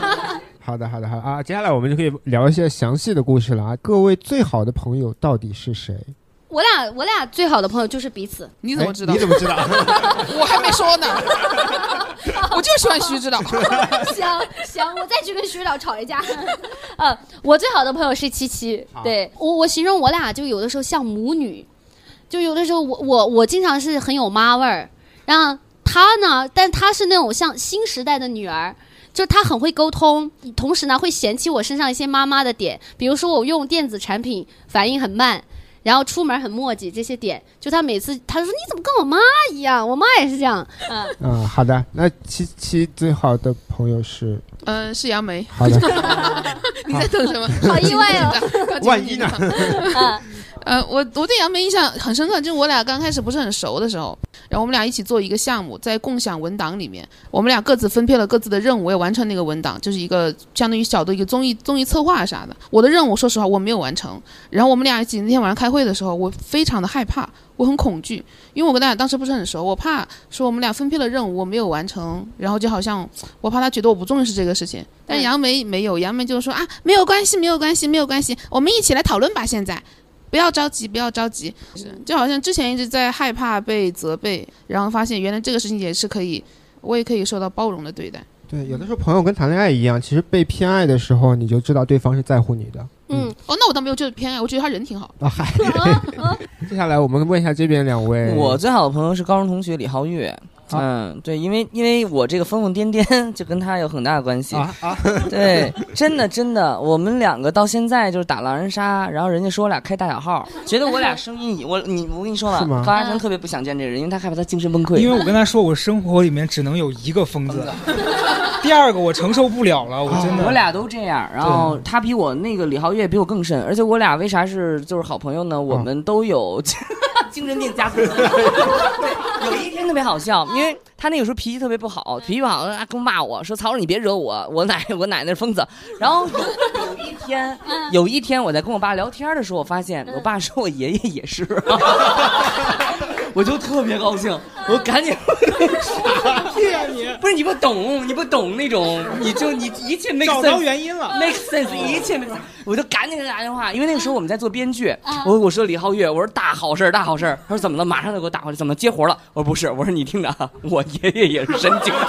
Speaker 2: 好的，好的，好的啊！接下来我们就可以聊一些详细的故事了啊。各位最好的朋友到底是谁？
Speaker 3: 我俩我俩最好的朋友就是彼此，
Speaker 4: 你怎么知道？
Speaker 2: 哎你怎么知道？
Speaker 4: 我还没说呢，我就喜欢徐指导。
Speaker 3: 行行，我再去跟徐指导吵一架。呃，我最好的朋友是七七，对我我形容我俩就有的时候像母女，就有的时候我我我经常是很有妈味儿，然后她呢，但她是那种像新时代的女儿。就她很会沟通，同时呢会嫌弃我身上一些妈妈的点，比如说我用电子产品反应很慢，然后出门很磨叽这些点，就她每次她说你怎么跟我妈一样，我妈也是这样，嗯、
Speaker 2: 嗯，好的。那七七最好的朋友是
Speaker 4: 嗯，是杨梅。
Speaker 2: 好的
Speaker 4: 你在等什么？
Speaker 3: 好意外哦
Speaker 2: 万一呢？
Speaker 3: 啊
Speaker 4: 呃，我我对杨梅印象很深刻，就是我俩刚开始不是很熟的时候，然后我们俩一起做一个项目，在共享文档里面，我们俩各自分配了各自的任务，我也完成那个文档，就是一个相当于小的一个综艺综艺策划啥的。我的任务说实话我没有完成，然后我们俩一起那天晚上开会的时候，我非常的害怕，我很恐惧，因为我跟大家当时不是很熟，我怕说我们俩分配了任务我没有完成，然后就好像我怕他觉得我不重视这个事情。但杨梅没有，杨梅就说啊，没有关系，没有关系，没有关系，我们一起来讨论吧，现在。不要着急，不要着急，是就好像之前一直在害怕被责备，然后发现原来这个事情也是可以，我也可以受到包容的对待。
Speaker 2: 对，有的时候朋友跟谈恋爱一样，其实被偏爱的时候，你就知道对方是在乎你的。
Speaker 4: 嗯，哦，那我倒没有就是偏爱，我觉得他人挺好。
Speaker 2: 啊 嗨，接下来我们问一下这边两位，
Speaker 6: 我最好的朋友是高中同学李浩月，嗯，对，因为因为我这个疯疯癫癫 就跟他有很大的关系
Speaker 2: 啊啊！
Speaker 6: 对，真的真的，我们两个到现在就是打狼人杀，然后人家说我俩开大小号，觉得我俩声音，我你我跟你说了
Speaker 5: 是吗，
Speaker 6: 高嘉诚特别不想见这人，因为他害怕他精神崩溃。
Speaker 5: 因为我跟他说，我生活里面只能有一个疯子，第二个我承受不了了，我真的。
Speaker 6: 我俩都这样，然后他比我那个李浩月比我更甚，而且我俩为啥是就是好朋友呢？我们都有精神病加成。对，有一天特别好笑，因为他那个时候脾气特别不好，脾气不好，啊，跟我骂我说：“曹叔，你别惹我，我奶我奶奶是疯子。”然后有 有一天，有一天我在跟我爸聊天的时候，我发现我爸说我爷爷也是，我就特别高兴，我赶紧
Speaker 5: 傻逼啊你！
Speaker 6: 不是你不懂，你不懂那种，你就你一切 make
Speaker 5: 找
Speaker 6: sense，
Speaker 5: 到原因了
Speaker 6: make sense，一切 make sense，我就赶紧给他打电话，因为那个时候我们在做编剧，我我说李浩月，我说大好事儿大好事儿，他说怎么了？马上就给我打回来，怎么接活了？我说不是，我说你听着啊，我爷爷也是神经病。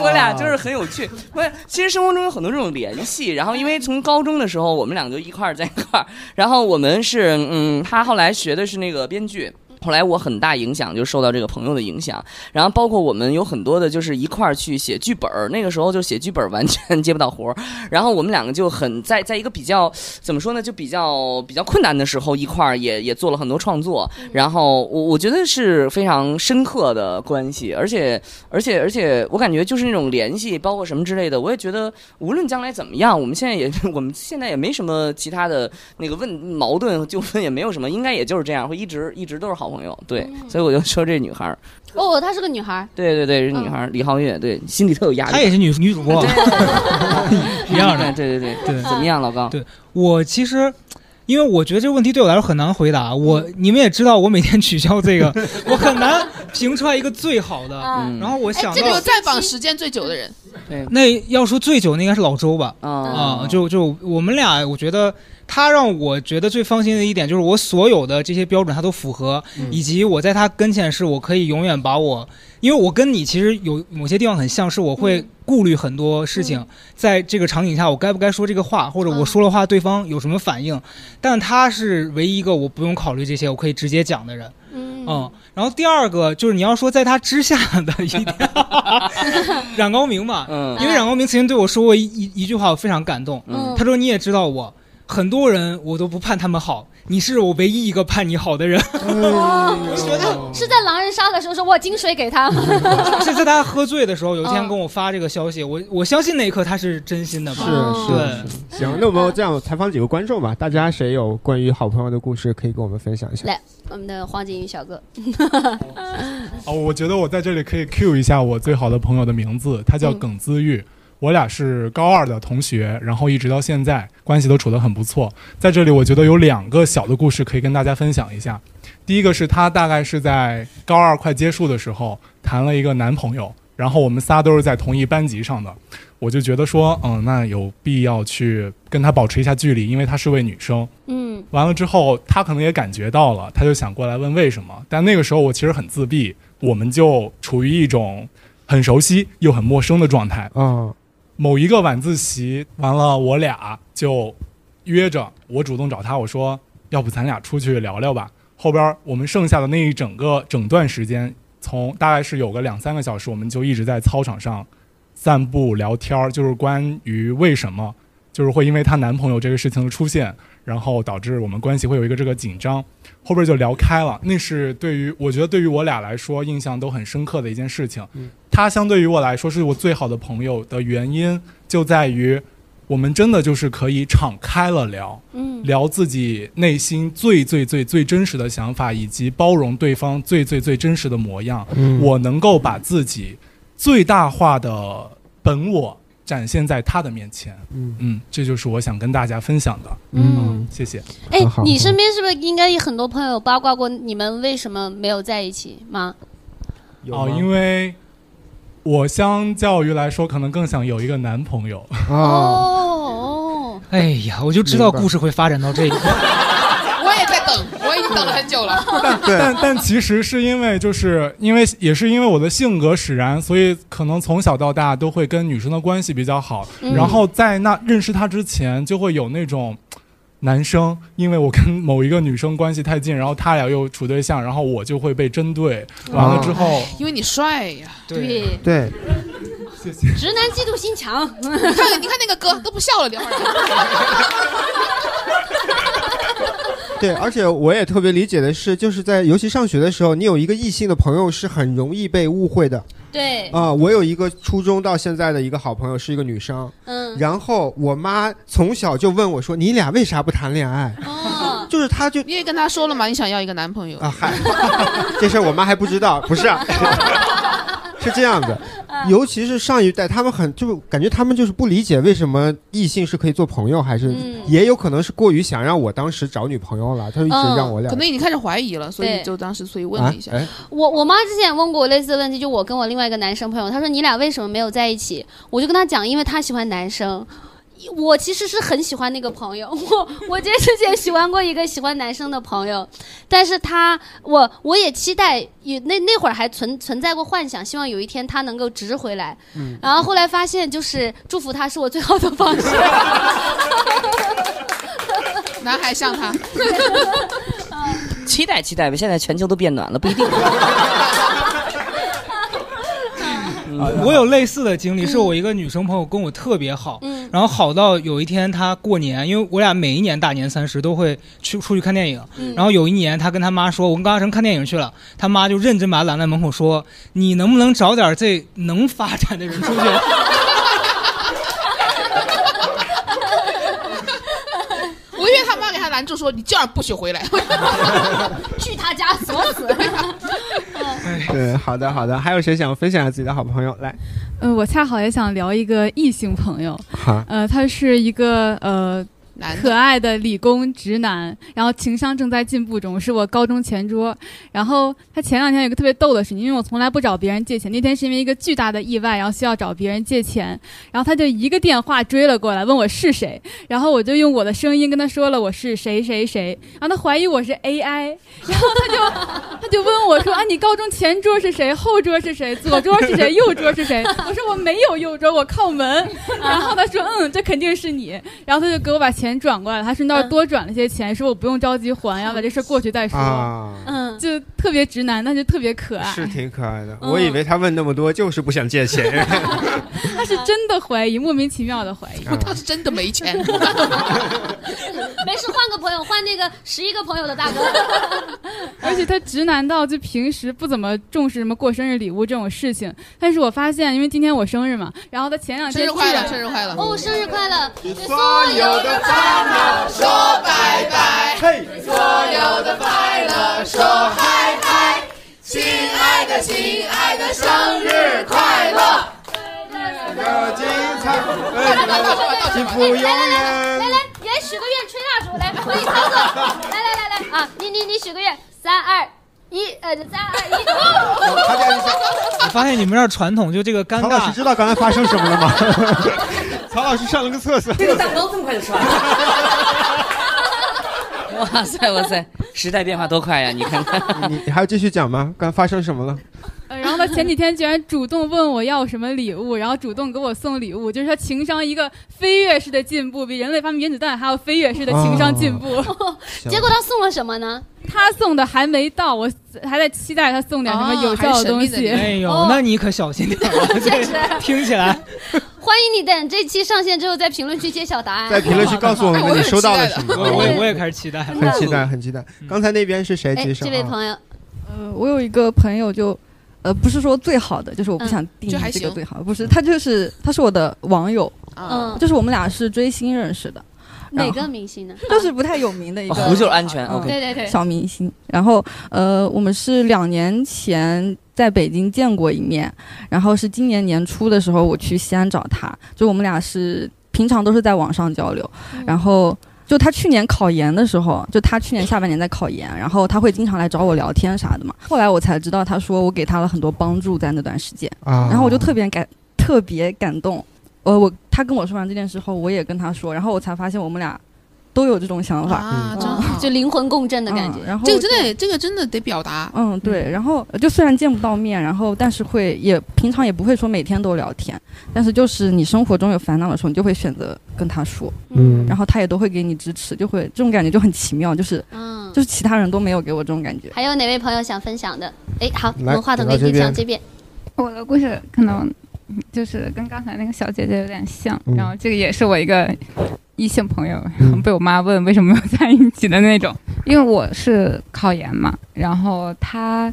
Speaker 6: 我俩就是很有趣，不是，其实生活中有很多这种联系。然后因为从高中的时候，我们俩就一块儿在一块儿，然后我们是，嗯，他后来学的是那个编剧。后来我很大影响就受到这个朋友的影响，然后包括我们有很多的就是一块儿去写剧本儿，那个时候就写剧本完全接不到活儿，然后我们两个就很在在一个比较怎么说呢，就比较比较困难的时候一块儿也也做了很多创作，然后我我觉得是非常深刻的关系，而且而且而且我感觉就是那种联系，包括什么之类的，我也觉得无论将来怎么样，我们现在也我们现在也没什么其他的那个问矛盾纠纷，也没有什么，应该也就是这样，会一直一直都是好朋友，对，所以我就说这女孩儿，
Speaker 3: 哦，她是个女孩儿。
Speaker 6: 对对对，是女孩儿李浩月，对，心里特有压力，
Speaker 5: 她也是女女主播，一样的，
Speaker 6: 对对对
Speaker 5: 对，
Speaker 6: 怎么样，老高？
Speaker 5: 对我其实。因为我觉得这个问题对我来说很难回答，我你们也知道，我每天取消这个，我很难评出来一个最好的。然后我想到
Speaker 4: 这个有在榜时间最久的人，
Speaker 6: 对，
Speaker 5: 那要说最久，那应该是老周吧？
Speaker 6: 啊
Speaker 5: 啊，就就我们俩，我觉得他让我觉得最放心的一点就是我所有的这些标准他都符合，以及我在他跟前是我可以永远把我，因为我跟你其实有某些地方很像，是我会顾虑很多事情，在这个场景下我该不该说这个话，或者我说了话对方有什么反应，但他是唯一一个我不用考虑这些，我可以直接讲的人。嗯，然后第二个就是你要说在他之下的一点，冉高明嘛，
Speaker 6: 嗯。
Speaker 5: 因为冉高明曾经对我说过一一一句话，我非常感动。
Speaker 6: 嗯。
Speaker 5: 他说你也知道我，很多人我都不盼他们好，你是我唯一一个盼你好的人。
Speaker 3: 哦，是在狼人杀的时候说我金水给他吗？
Speaker 5: 是在他喝醉的时候，有一天跟我发这个消息，我我相信那一刻他是真心的吧？
Speaker 2: 是
Speaker 5: 对。
Speaker 2: 是，行，那我们这样采访几个观众吧，大家谁有关于好朋友的故事可以跟我们分享一下？
Speaker 3: 来，我们的黄景瑜小哥，
Speaker 18: 哦，我觉得我在这里可以 cue 一下我最好的朋友的名字，他叫
Speaker 3: 嗯
Speaker 18: 耿资玉。我俩是高二的同学，然后一直到现在关系都处得很不错。在这里，我觉得有两个小的故事可以跟大家分享一下。第一个是她大概是在高二快结束的时候谈了一个男朋友，然后我们仨都是在同一班级上的，我就觉得说，嗯，那有必要去跟她保持一下距离，因为她是位女生。
Speaker 3: 嗯
Speaker 18: 完了之后，他可能也感觉到了，他就想过来问为什么。但那个时候我其实很自闭，我们就处于一种很熟悉又很陌生的状态。
Speaker 2: 嗯，
Speaker 18: 某一个晚自习完了，我俩就约着，我主动找他，我说要不咱俩出去聊聊吧。后边我们剩下的那一整个整段时间，从大概是有个两三个小时，我们就一直在操场上散步聊天儿，就是关于为什么，就是会因为她男朋友这个事情的出现，然后导致我们关系会有一个这个紧张，后边就聊开了。那是对于我觉得对于我俩来说印象都很深刻的一件事情。他相对于我来说是我最好的朋友的原因就在于，我们真的就是可以敞开了聊，
Speaker 3: 嗯
Speaker 18: 聊自己内心最最最最真实的想法，以及包容对方最最最真实的模样。
Speaker 2: 嗯
Speaker 18: 我能够把自己最大化的本我展现在他的面前。
Speaker 2: 嗯嗯
Speaker 18: 这就是我想跟大家分享的。
Speaker 3: 嗯
Speaker 18: 谢谢。
Speaker 3: 哎，你身边是不是应该有很多朋友八卦过你们为什么没有在一起吗？
Speaker 18: 哦，因为我相较于来说，可能更想有一个男朋友。
Speaker 3: 哦，
Speaker 5: 哎呀，我就知道故事会发展到这一步。
Speaker 4: 我也在等，等了很久了。
Speaker 18: 但 但但其实是因为，就是因为也是因为我的性格使然，所以可能从小到大都会跟女生的关系比较好。
Speaker 20: 嗯
Speaker 18: 然后在那认识他之前，就会有那种男生，因为我跟某一个女生关系太近，然后他俩又处对象，然后我就会被针对。完了之后，
Speaker 4: 因为你帅呀，
Speaker 3: 对
Speaker 2: 对，谢谢
Speaker 3: 直男嫉妒心强。
Speaker 4: 你看，你看那个哥都不笑了，等会儿。
Speaker 2: 对，而且我也特别理解的是，就是在尤其上学的时候，你有一个异性的朋友是很容易被误会的。
Speaker 3: 对。
Speaker 2: 啊、我有一个初中到现在的一个好朋友是一个女生，
Speaker 3: 嗯。
Speaker 2: 然后我妈从小就问我说：“你俩为啥不谈恋爱？”
Speaker 3: 哦，
Speaker 2: 就是她就
Speaker 4: 你也跟他说了嘛，你想要一个男朋友。
Speaker 2: 啊，嗨，这事儿我妈还不知道，不是、啊，是这样的，尤其是上一代，他们很就感觉他们就是不理解为什么异性是可以做朋友，还是、
Speaker 4: 嗯
Speaker 2: 也有可能是过于想让我当时找女朋友了，他就一直让我俩、
Speaker 4: 可能已经开始怀疑了，所以就当时所以问了一下。
Speaker 2: 啊哎
Speaker 3: 我我妈之前也问过我类似的问题，就我跟我另外一个男生朋友，他说你俩为什么没有在一起？我就跟他讲，因为他喜欢男生。我其实是很喜欢那个朋友，我我其实之前喜欢过一个喜欢男生的朋友，但是他我我也期待也那那会儿还存存在过幻想，希望有一天他能够直回来，
Speaker 6: 嗯
Speaker 3: 然后后来发现就是祝福他是我最好的方式。
Speaker 4: 男孩像他，
Speaker 6: 期待期待吧，现在全球都变暖了，不一定。
Speaker 5: 啊，我有类似的经历，是我一个女生朋友跟我特别好，
Speaker 3: 嗯。
Speaker 5: 然后好到有一天她过年，因为我俩每一年大年三十都会去出去看电影，
Speaker 3: 嗯。
Speaker 5: 然后有一年她跟她妈说，我跟高嘉诚看电影去了，她妈就认真把她拦在门口说，你能不能找点这能发展的人出去？
Speaker 4: 我以为他妈给他拦住说：“你这样不许回来。
Speaker 3: 去他家锁死。
Speaker 2: 对，好的好的，还有谁想分享自己的好朋友来？
Speaker 12: 呃，我恰好也想聊一个异性朋友
Speaker 2: 好，
Speaker 12: 呃，他是一个呃可爱的理工直男，然后情商正在进步中，是我高中前桌。然后他前两天有个特别逗的事情，因为我从来不找别人借钱，那天是因为一个巨大的意外，然后需要找别人借钱，然后他就一个电话追了过来，问我是谁，然后我就用我的声音跟他说了我是谁谁谁，然后他怀疑我是 AI，然后他就他就问我说啊，你高中前桌是谁，后桌是谁，左桌是谁，右桌是谁？我说我没有右桌，我靠门。然后他说嗯，这肯定是你。然后他就给我把钱转过来了，他顺道多转了些钱，说我不用着急还，要把这事过去再说。
Speaker 2: 啊
Speaker 3: 嗯，
Speaker 12: 就特别直男，但是特别可爱。
Speaker 2: 是挺可爱的。
Speaker 12: 嗯
Speaker 2: 我以为他问那么多就是不想借钱。
Speaker 12: 他是真的怀疑，莫名其妙的怀疑。
Speaker 4: 他是真的没钱。
Speaker 3: 没事，换个朋友，换那个十一个朋友的大哥。
Speaker 12: 而且他直男到就平时不怎么重视什么过生日礼物这种事情，但是我发现，因为今天我生日嘛，然后他前两天
Speaker 4: 生日快乐生日快乐
Speaker 3: 哦，生日快乐！
Speaker 4: 所有的烦恼说拜拜，
Speaker 2: 嘿，
Speaker 4: 所有的快乐说嗨嗨，亲爱的亲爱的生日快乐！
Speaker 2: 个精彩，幸福永远。
Speaker 3: 来来，也许个愿，吹蜡烛，来，回你操作。来来来来啊，你你你许个愿，三二一，呃，三二一。
Speaker 5: 我发现你们这儿传统就这个尴
Speaker 2: 尬老师
Speaker 5: 尬，
Speaker 2: 知道刚才发生什么了吗？曹老师上了个厕所。
Speaker 6: 这个蛋糕这么快就吃完了？哇塞哇塞，时代变化多快呀！你看看，
Speaker 2: 你你还要继续讲吗？刚发生什么了？
Speaker 12: 他前几天居然主动问我要什么礼物，然后主动给我送礼物，就是他情商一个飞跃式的进步，比人类发明原子弹还要飞跃式的情商进步。
Speaker 3: 结果他送了什么呢？
Speaker 12: 他送的还没到，我还在期待他送点什么有效的东西。
Speaker 5: 哎呦，
Speaker 3: 哦
Speaker 5: 那你可小心点了，
Speaker 3: 确实
Speaker 5: 这听起来。
Speaker 3: 欢迎你等这期上线之后，在评论区揭晓答案。
Speaker 2: 在评论区告诉我们 你收到了什么。
Speaker 5: 我我也我也开始期待，
Speaker 2: 很期待，很期待。刚才那边是谁
Speaker 3: 哎，
Speaker 2: 举手？啊
Speaker 3: 这位朋友，
Speaker 14: 呃，我有一个朋友就，呃，不是说最好的，就是我不想定义这个最好，不是，他就是他是我的网友，
Speaker 3: 嗯
Speaker 14: 就是我们俩是追星认识的，
Speaker 3: 哪个明星呢？
Speaker 14: 就是不太有名的一个，
Speaker 6: 哦胡就是安全
Speaker 14: 嗯
Speaker 6: OK
Speaker 3: 对对对
Speaker 14: 小明星。然后呃，我们是两年前在北京见过一面，然后是今年年初的时候我去西安找他，就我们俩是平常都是在网上交流，然后。就他去年考研的时候，就他去年下半年在考研，然后他会经常来找我聊天啥的嘛。后来我才知道，他说我给他了很多帮助在那段时间，
Speaker 2: 啊
Speaker 14: 然后我就特别感特别感动。呃，我他跟我说完这件事后，我也跟他说，然后我才发现我们俩都有这种想法
Speaker 4: 啊，真
Speaker 14: 嗯
Speaker 4: 好，
Speaker 3: 就灵魂共振的感觉。
Speaker 14: 然后
Speaker 4: 这个真的，这个真的得表达。
Speaker 14: 嗯，对，然后就虽然见不到面，然后但是会也平常也不会说每天都聊天，但是就是你生活中有烦恼的时候，你就会选择跟他说，
Speaker 2: 嗯
Speaker 14: 然后他也都会给你支持，就会这种感觉就很奇妙，就是
Speaker 3: 嗯，
Speaker 14: 就是其他人都没有给我这种感觉。
Speaker 3: 还有哪位朋友想分享的？哎，好，我们话筒
Speaker 14: 给到这边
Speaker 3: 递向这边。
Speaker 9: 我的故事可能就是跟刚才那个小姐姐有点像，
Speaker 2: 嗯
Speaker 9: 然后这个也是我一个异性朋友，然后被我妈问为什么没有在一起的那种。因为我是考研嘛，然后他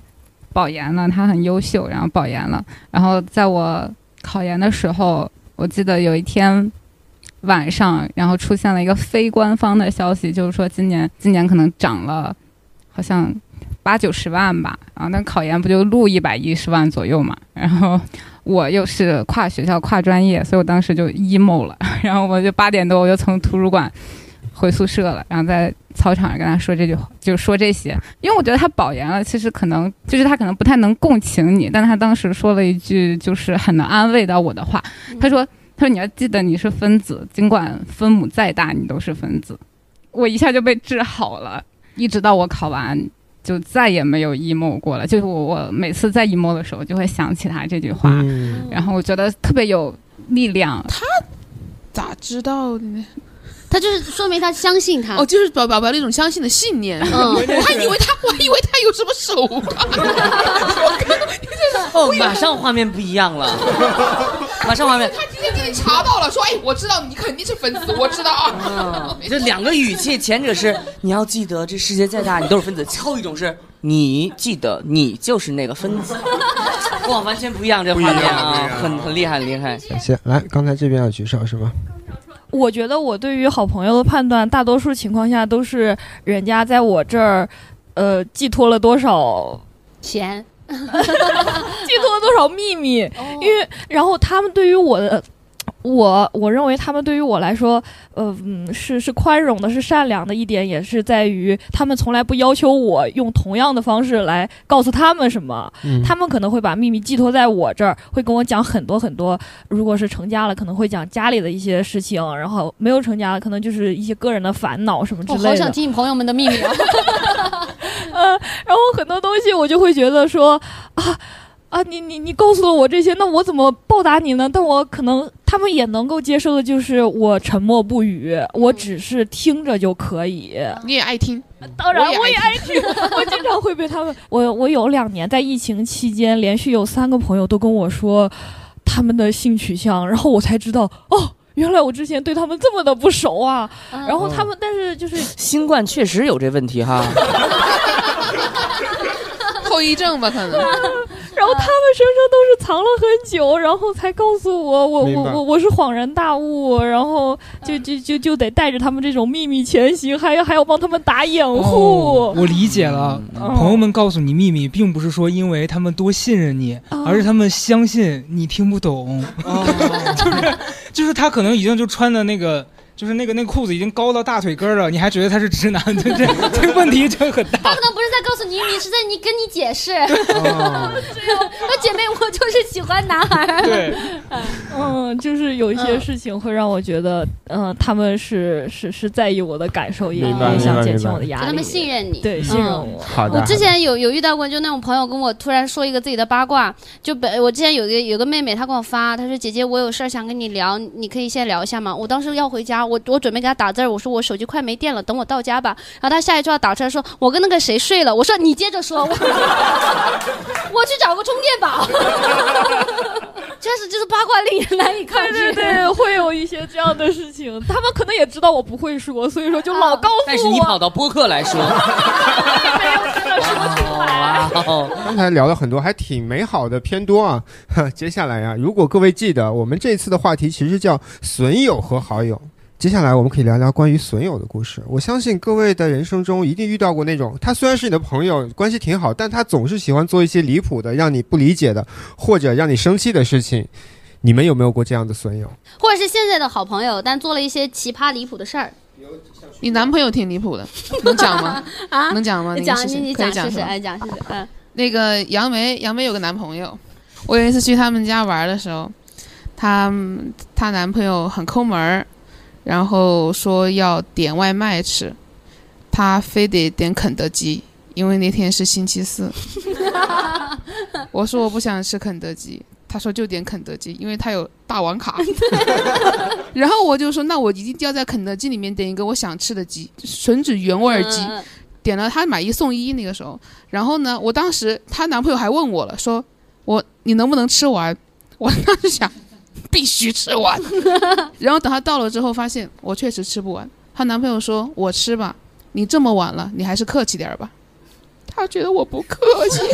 Speaker 9: 保研了，他很优秀，然后保研了，然后在我考研的时候，我记得有一天。晚上，然后出现了一个非官方的消息，就是说今年今年可能涨了，好像八九十万吧。然后那考研不就录一百一十万左右嘛？然后我又是跨学校跨专业，所以我当时就 emo 了。然后我就八点多我就从图书馆回宿舍了，然后在操场上跟他说这句话，就说这些。因为我觉得他保研了，其实可能就是他可能不太能共情你，但他当时说了一句就是很能安慰到我的话，他说。他说：“你要记得你是分子，尽管分母再大，你都是分子。”我一下就被治好了，一直到我考完，就再也没有 emo 过了。就是我我每次在 emo 的时候，就会想起他这句话，
Speaker 2: 嗯
Speaker 9: 然后我觉得特别有力量。
Speaker 4: 他咋知道的呢？
Speaker 3: 他就是说明他相信他。
Speaker 4: 哦，就是表表表了一种相信的信念。
Speaker 3: 嗯
Speaker 4: 我还以为他，我还以为他有什么手段。
Speaker 6: 哦，马上画面不一样了，马上画面。
Speaker 4: 他今天给你查到了，说哎，我知道你肯定是粉丝，我知道啊。
Speaker 6: 这两个语气，前者是你要记得，这世界再大，你都是分子；后一种是你记得，你就是那个分子。哇，完全不一样，这画面啊很很厉害，很厉害。
Speaker 2: 感谢。来，刚才这边要举手是吗？
Speaker 11: 我觉得我对于好朋友的判断，大多数情况下都是人家在我这儿，呃，寄托了多少
Speaker 3: 钱，
Speaker 11: 寄托了多少秘密，因为然后他们对于我的。我我认为他们对于我来说，呃，嗯，是是宽容的，是善良的一点，也是在于他们从来不要求我用同样的方式来告诉他们什么，
Speaker 21: 嗯
Speaker 11: 他们可能会把秘密寄托在我这儿，会跟我讲很多很多。如果是成家了，可能会讲家里的一些事情，然后没有成家了，可能就是一些个人的烦恼什么之类的。
Speaker 3: 我好想听你朋友们的秘密啊！
Speaker 11: 呃，然后很多东西我就会觉得说啊啊，你你你告诉了我这些，那我怎么报答你呢？但我可能他们也能够接受的就是我沉默不语，我只是听着就可以。
Speaker 4: 你也爱听，
Speaker 11: 当然
Speaker 4: 我也爱
Speaker 11: 爱听，我经常会被他们。我我有两年在疫情期间，连续有三个朋友都跟我说他们的性取向，然后我才知道哦。原来我之前对他们这么的不熟啊，然后他们，但是就是
Speaker 6: 新冠确实有这问题哈。
Speaker 4: 后遗症吧，可能。
Speaker 11: 然后他们身上都是藏了很久，然后才告诉我，我我我我是恍然大悟，然后就就就就得带着他们这种秘密前行，还要还要帮他们打掩护。
Speaker 5: 哦，我理解了。
Speaker 11: 嗯
Speaker 5: 朋友们告诉你秘密，并不是说因为他们多信任你，
Speaker 11: 哦
Speaker 5: 而是他们相信你听不懂。就是就是他可能已经就穿的那个。就是那个那个裤子已经高到大腿根儿了，你还觉得他是直男，这这这个问题真很大。
Speaker 3: 他可能不是在告诉你你，是在你跟你解释。
Speaker 2: 哦
Speaker 3: 那姐妹，我就是喜欢男孩儿。
Speaker 5: 对，
Speaker 11: 嗯，就是有一些事情会让我觉得，嗯、他们是是是在意我的感受，也也想减轻我的压力。
Speaker 3: 就他们信任你，
Speaker 11: 对，信任我。
Speaker 2: 好的
Speaker 3: 我之前有有遇到过，就那种朋友跟我突然说一个自己的八卦，就本我之前有一个有个妹妹，她跟我发，她说姐姐，我有事儿想跟你聊，你可以先聊一下吗？我当时要回家，我我准备给他打字儿，我说我手机快没电了，等我到家吧。然后他下一句话打出来说，我跟那个谁睡了。我说你接着说，我 我去找个充电宝。真是就是八卦令人难以抗拒。
Speaker 11: 对对对，会有一些这样的事情，他们可能也知道我不会说，所以说就老告诉我。
Speaker 6: 但是你跑到播客来说，
Speaker 2: 刚才聊了很多，还挺美好的，偏多啊。接下来呀、如果各位记得，我们这次的话题其实叫损友和好友。接下来我们可以聊聊关于损友的故事。我相信各位的人生中一定遇到过那种，他虽然是你的朋友，关系挺好，但他总是喜欢做一些离谱的、让你不理解的或者让你生气的事情。你们有没有过这样的损友？
Speaker 3: 或者是现在的好朋友，但做了一些奇葩离谱的事儿。
Speaker 4: 你男朋友挺离谱的，能讲吗？
Speaker 3: 啊
Speaker 4: 能讲吗？那个
Speaker 3: 讲你你
Speaker 4: 可以讲是吧
Speaker 3: 讲试试，哎，讲试试，嗯。
Speaker 4: 那个杨梅，杨梅有个男朋友，我有一次去他们家玩的时候，她她男朋友很抠门儿，然后说要点外卖吃，他非得点肯德基，因为那天是星期四。我说我不想吃肯德基，他说就点肯德基，因为他有大王卡。然后我就说那我一定要在肯德基里面点一个我想吃的鸡，吮指原味儿鸡。
Speaker 3: 嗯
Speaker 4: 点了他买一送一那个时候，然后呢，我当时她男朋友还问我了，说我你能不能吃完？我当时想必须吃完，然后等她到了之后，发现我确实吃不完。她男朋友说：“我吃吧，你这么晚了，你还是客气点儿吧。”她觉得我不客气。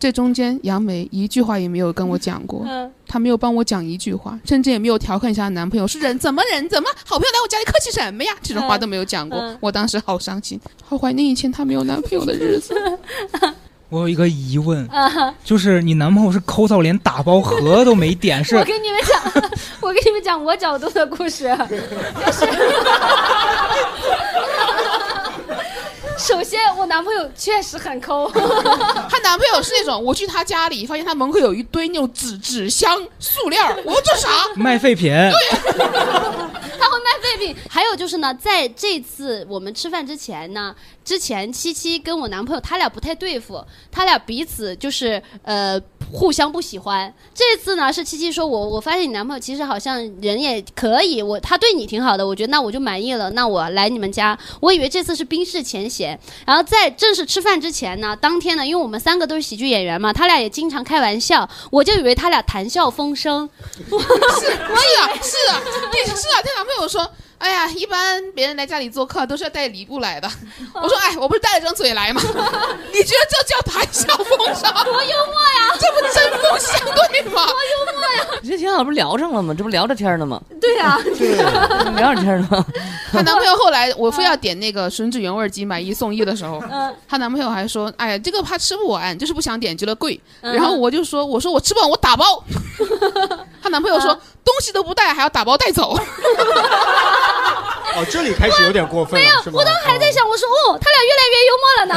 Speaker 4: 这中间杨梅一句话也没有跟我讲过，
Speaker 3: 嗯
Speaker 4: 她没有帮我讲一句话，甚至也没有调侃一下男朋友，是人怎么人怎么好朋友来我家里客气什么呀？这种话都没有讲过。
Speaker 3: 嗯
Speaker 4: 我当时好伤心，好怀念以前她没有男朋友的日子。
Speaker 5: 我有一个疑问，
Speaker 3: 啊
Speaker 5: 就是你男朋友是抠到连打包盒都没点，是
Speaker 3: 我跟你们讲，我跟你们讲我角度的故事，就是，首先我男朋友确实很抠，
Speaker 4: 她男朋友是那种，我去他家里发现他门口有一堆那种纸纸箱、塑料，我说这啥？
Speaker 5: 卖废品。
Speaker 3: 对他会卖废品。还有就是呢，在这次我们吃饭之前呢，之前七七跟我男朋友他俩不太对付，他俩彼此就是呃互相不喜欢。这次呢是七七说我我发现你男朋友其实好像人也可以，我他对你挺好的，我觉得那我就满意了，那我来你们家。我以为这次是冰释前嫌，然后在正式吃饭之前呢，当天呢，因为我们三个都是喜剧演员嘛，他俩也经常开玩笑，我就以为他俩谈笑风生。
Speaker 4: 是是啊是啊，是啊，她男朋友说。哎呀，一般别人来家里做客都是要带礼物来的。我说，哎，我不是带了张嘴来吗？你觉得这叫谈笑风生？
Speaker 3: 多幽默呀！
Speaker 4: 这不针锋相对吗？
Speaker 3: 多幽默呀！
Speaker 6: 你这挺好，不是聊上了吗？这不聊着天呢吗？
Speaker 3: 对呀、
Speaker 6: 对，聊着天呢。
Speaker 4: 她男朋友后来我非要点那个吮指原味鸡买一送一的时候，
Speaker 3: 嗯
Speaker 4: 她男朋友还说：“哎呀，这个怕吃不完，就是不想点，觉得贵。”
Speaker 3: 嗯
Speaker 4: 然后我就说：“我说我吃不完，我打包。”她男朋友说：“东西都不带，还要打包带走。
Speaker 2: 哦，这里开始有点过分
Speaker 3: 没有？我当时还在想，我说哦，他俩越来越幽默了呢。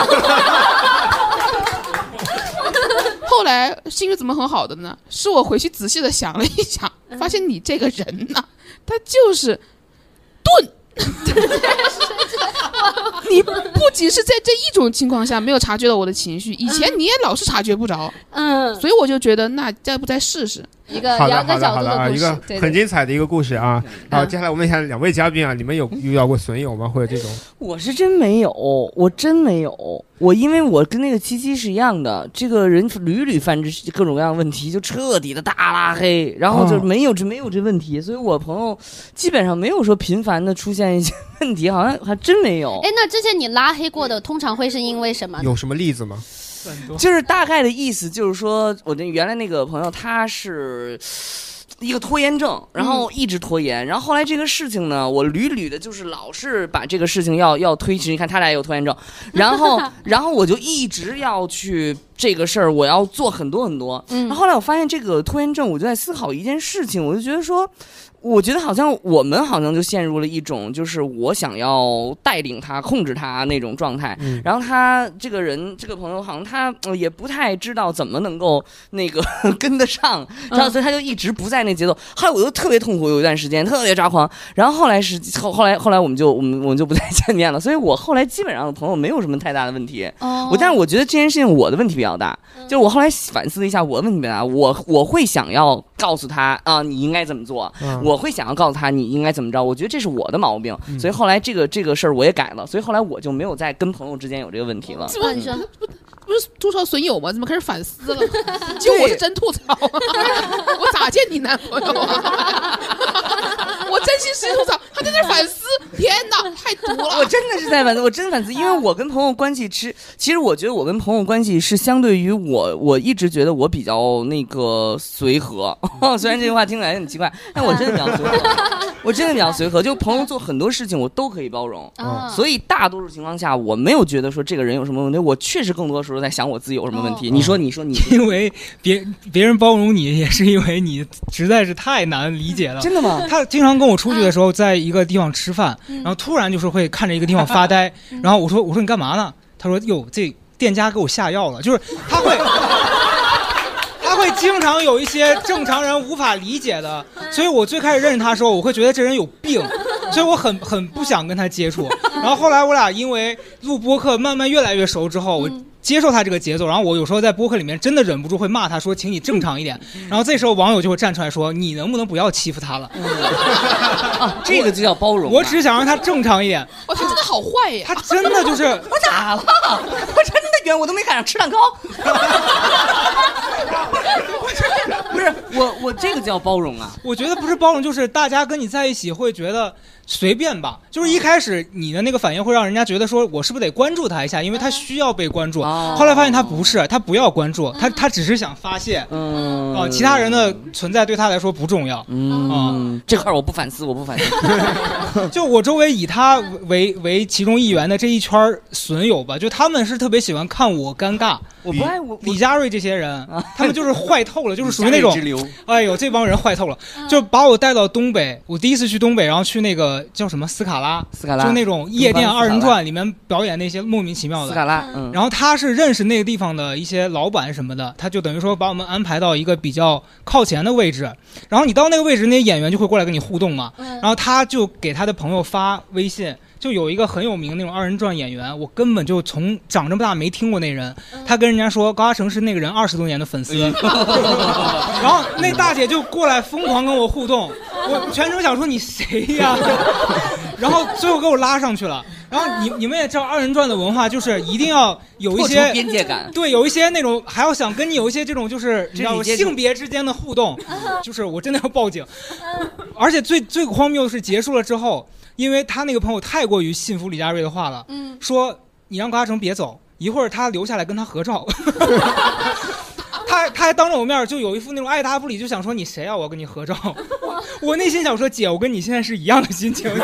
Speaker 3: ”
Speaker 4: 后来心情怎么很好的呢？是我回去仔细的想了一想，
Speaker 3: 嗯
Speaker 4: 发现你这个人呐，他就是钝。你不仅是在这一种情况下没有察觉到我的情绪，以前你也老是察觉不着，
Speaker 3: 嗯，
Speaker 4: 所以我就觉得那再不再试试？
Speaker 3: 一个
Speaker 2: 好的，
Speaker 3: 两个
Speaker 2: 好的，好的啊，
Speaker 3: 角度的故
Speaker 2: 一个很。精彩的一个故事啊。好，接下来我问一下两位嘉宾啊，你们有遇到过损友吗？或者这种？
Speaker 6: 我是真没有，我真没有。我因为我跟那个七七是一样的，这个人屡屡犯这各种各样的问题，就彻底的大拉黑，然后就
Speaker 2: 哦
Speaker 6: 没有这没有这问题，所以我朋友基本上没有说频繁的出现一些问题，好像还真没有。
Speaker 3: 哎，那之前你拉黑过的，通常会是因为什么？
Speaker 2: 有什么例子吗？
Speaker 6: 就是大概的意思，就是说我那原来那个朋友他是。一个拖延症，然后一直拖延，然后后来这个事情呢，我屡屡的就是老是把这个事情要要推迟。你看他俩也有拖延症，然后 然后我就一直要去这个事儿，我要做很多很多。
Speaker 3: 嗯
Speaker 6: 然后后来我发现这个拖延症，我就在思考一件事情，我就觉得说。我觉得好像我们好像就陷入了一种，就是我想要带领他、控制他那种状态。
Speaker 2: 嗯
Speaker 6: 然后他这个人，这个朋友好像他、呃也不太知道怎么能够那个 跟得上，然后所以他就一直不在那节奏。后来我就特别痛苦，有一段时间特别抓狂。然后后来是后后来后来我们就我们我们就不再见面了。所以我后来基本上的朋友没有什么太大的问题。
Speaker 3: 哦
Speaker 6: 我但是我觉得这件事情我的问题比较大，就是我后来反思了一下，我的问题比较大。我我会想要告诉他啊，你应该怎么做。
Speaker 2: 嗯
Speaker 6: 我会想要告诉他你应该怎么着。我觉得这是我的毛病，所以后来这个这个事儿我也改了，所以后来我就没有再跟朋友之间有这个问题了。
Speaker 4: 不不是吐槽损友吗？怎么开始反思了？就我是真吐槽，我咋见你男朋友啊？我真心实意吐槽，他在那反思，天哪，太毒了！
Speaker 6: 我真的是在反思，我真的反思，因为我跟朋友关系其其实我觉得我跟朋友关系是相对于我，我一直觉得我比较那个随和，虽然这句话听起来很奇怪，但我真的比较随和，我真的比较随和，就朋友做很多事情我都可以包容，
Speaker 3: 啊
Speaker 6: 所以大多数情况下我没有觉得说这个人有什么问题，我确实更多时候在想我自己有什么问题。你说，你说，你
Speaker 5: 因为别别人包容你，也是因为你实在是太难理解了。
Speaker 6: 真的吗？
Speaker 5: 他经常跟我出去的时候，在一个地方吃饭，然后突然就是会看着一个地方发呆，然后我说我说你干嘛呢？他说哟，这店家给我下药了，就是他会。他会经常有一些正常人无法理解的，所以我最开始认识他的时候，我会觉得这人有病，所以我很很不想跟他接触。然后后来我俩因为录播客慢慢越来越熟之后，我接受他这个节奏，然后我有时候在播客里面真的忍不住会骂他说：“请你正常一点。”然后这时候网友就会站出来说：“你能不能不要欺负他了？”
Speaker 6: 这个就叫包容啊。
Speaker 5: 我只想让他正常一点。
Speaker 4: 哇，他真的好坏呀！
Speaker 5: 他真的就是
Speaker 6: 我咋了？我真的冤，我都没赶上吃蛋糕。不是我，我这个叫包容啊。
Speaker 5: 我觉得不是包容，就是大家跟你在一起会觉得随便吧。就是一开始你的那个反应会让人家觉得说，我是不是得关注他一下，因为他需要被关注。后来发现他不是，他不要关注，他他只是想发泄。
Speaker 6: 嗯。
Speaker 5: 啊，其他人的存在对他来说不重要。
Speaker 6: 嗯，这块儿我不反思，我不反思。
Speaker 5: 就我周围以他为为其中一员的这一圈损友吧，就他们是特别喜欢看我尴尬。
Speaker 6: 我不爱我
Speaker 5: 李佳瑞这些人，他们就是坏透了，就是属于那种哎呦，这帮人坏透了，就把我带到东北。我第一次去东北，然后去那个叫什么斯卡拉，
Speaker 6: 斯卡拉。
Speaker 5: 就那种夜店二人转里面表演那些莫名其妙的。
Speaker 6: 斯卡拉嗯。
Speaker 5: 然后他是认识那个地方的一些老板什么的，他就等于说把我们安排到一个比较靠前的位置。然后你到那个位置，那些演员就会过来跟你互动嘛。然后他就给他的朋友发微信。就有一个很有名的那种二人转演员，我根本就从长这么大没听过那人。他跟人家说高嘉诚是那个人二十多年的粉丝，然后那大姐就过来疯狂跟我互动，我全程想说你谁呀？然后最后给我拉上去了。然后你你们也知道二人转的文化就是一定要有一些
Speaker 6: 边界感
Speaker 5: 对，有一些那种还要想跟你有一些这种就是你知道性别之间的互动，就是我真的要报警。而且最最荒谬的是结束了之后，因为他那个朋友太过于信服李佳瑞的话了，
Speaker 3: 嗯
Speaker 5: 说你让高嘉诚别走，一会儿他留下来跟他合照。他他还当着我面就有一副那种爱答不理，就想说你谁啊？我要跟你合照。我内心想说姐，我跟你现在是一样的心情。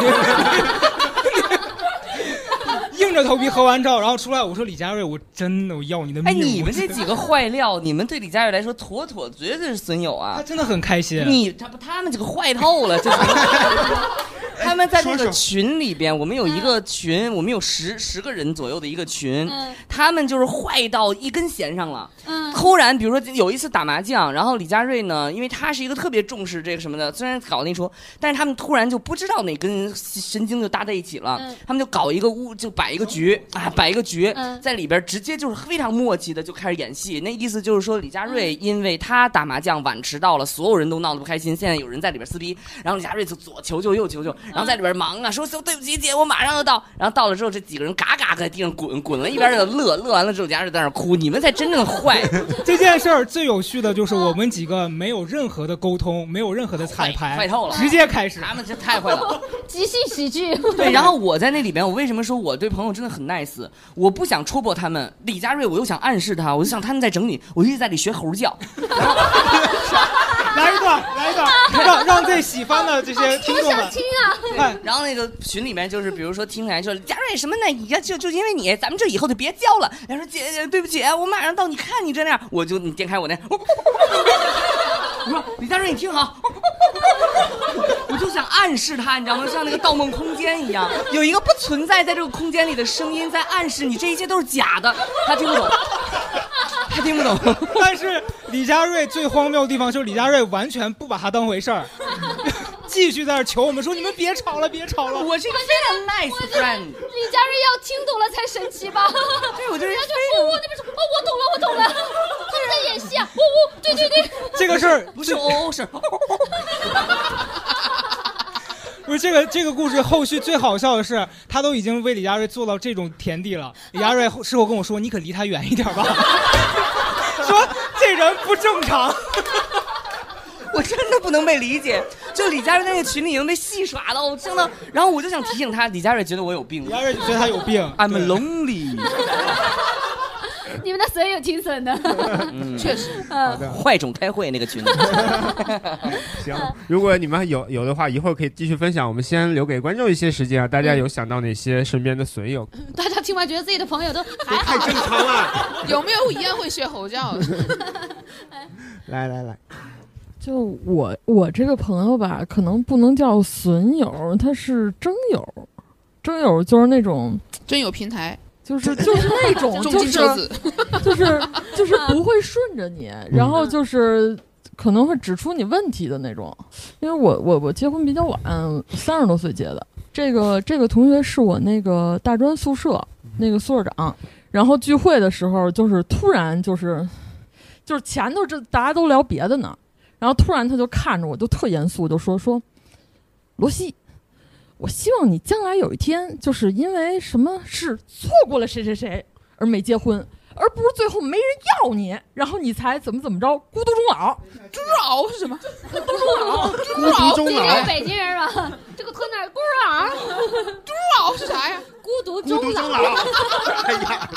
Speaker 5: 硬着头皮合完照，然后出来，我说李佳瑞，我真的我要你的命。
Speaker 6: 哎，你们这几个坏料，你们对李佳瑞来说，妥妥绝对是损友啊！他
Speaker 5: 真的很开心。
Speaker 6: 你他不他们几个坏透了，这 他们在那个群里边，我们有一个群，我们有十十个人左右的一个群，他们就是坏到一根弦上了。
Speaker 3: 嗯。
Speaker 6: 突然，比如说有一次打麻将，然后李佳瑞呢，因为他是一个特别重视这个什么的，虽然搞那出，但是他们突然就不知道哪根神经就搭在一起了，
Speaker 3: 嗯。
Speaker 6: 他们就搞一个屋，就摆一个局啊，摆一个局，
Speaker 3: 嗯。
Speaker 6: 在里边直接就是非常默契的就开始演戏。那意思就是说，李佳瑞因为他打麻将晚迟到了，所有人都闹得不开心，现在有人在里边撕逼，然后李佳瑞就左求救右求救，然后在里边忙啊，说对不起姐，我马上就到。然后到了之后，这几个人嘎嘎在地上滚，滚了一边就乐，乐完了之后，李佳瑞在那哭，你们才真正坏。
Speaker 5: 这件事儿最有趣的就是我们几个没有任何的沟通，没有任何的彩排，
Speaker 6: 坏透了
Speaker 5: 直接开始。
Speaker 6: 他们这太坏了。
Speaker 3: 即兴喜剧。
Speaker 6: 对，然后我在那里边，我为什么说我对朋友真的很 nice？我不想戳破他们。李佳瑞，我又想暗示他，我就想他们在整你，我一直在里学猴叫。
Speaker 5: 来一段，来一段，让 让这喜欢的这些听众们。
Speaker 6: 听啊！然后那个群里面就是，比如说听起来说佳瑞什么呢？呀，就就因为你，咱们这以后就别交了。然后说姐姐，对不起，我马上到，你看你这样，我就你点开我那，我说李佳瑞，你听好，我就想暗示他，你知道吗？像那个《盗梦空间》一样，有一个不存在在这个空间里的声音在暗示你，这一切都是假的，他听不懂，他听不懂。
Speaker 5: 但是李佳瑞最荒谬的地方就是李佳瑞完全不把他当回事儿，继续在那儿求我们说你们别吵了，别吵了。
Speaker 6: 我是一个非常 nice friend。
Speaker 3: 李佳瑞要听懂了才神奇吧？
Speaker 6: 对，我就是
Speaker 3: 人家就哦，我那边说哦，我懂了，我懂了，他们在演戏啊，哦哦，对对对，
Speaker 5: 这个事儿
Speaker 6: 不是哦，是。
Speaker 5: 不是这个这个故事后续最好笑的是，他都已经为李佳瑞做到这种田地了。李佳瑞 事后跟我说：“你可离他远一点吧。”说这人不正常。
Speaker 6: 我真的不能被理解。就李佳瑞在那个群里已经被戏耍了，我真的，然后我就想提醒他，李佳瑞觉得我有病，李
Speaker 5: 佳瑞觉得他有病
Speaker 6: ，I'm lonely。
Speaker 3: 你们的损友挺损的，
Speaker 6: 嗯
Speaker 3: 确实，嗯，
Speaker 6: 坏种开会那个群。
Speaker 2: 行，如果你们有有的话，一会儿可以继续分享。我们先留给观众一些时间啊，大家有想到哪些身边的损友？
Speaker 3: 大家听完觉得自己的朋友都还好，
Speaker 2: 太正常了。
Speaker 4: 有没有一样会学吼叫的？
Speaker 2: 来来来，
Speaker 11: 就我我这个朋友吧，可能不能叫损友，他是征友。征友就是那种
Speaker 4: 真友平台，
Speaker 11: 就是就是那种
Speaker 4: 重
Speaker 11: 就是就是就是不会顺着你，然后就是可能会指出你问题的那种。因为我我我结婚比较晚，三十多岁结的。这个这个同学是我那个大专宿舍那个宿舍长，然后聚会的时候就是突然就是就是前头这大家都聊别的呢，然后突然他就看着我就特严肃就说说罗西。我希望你将来有一天，就是因为什么事错过了谁谁谁而没结婚，而不是最后没人要你，然后你才怎么怎么着孤独终老。
Speaker 4: 猪老是什么？
Speaker 11: 孤独终老，
Speaker 3: 孤这个是北京人吧？这个村哪儿孤独
Speaker 4: 终老是啥呀？
Speaker 3: 孤独终老。
Speaker 2: 哎呀，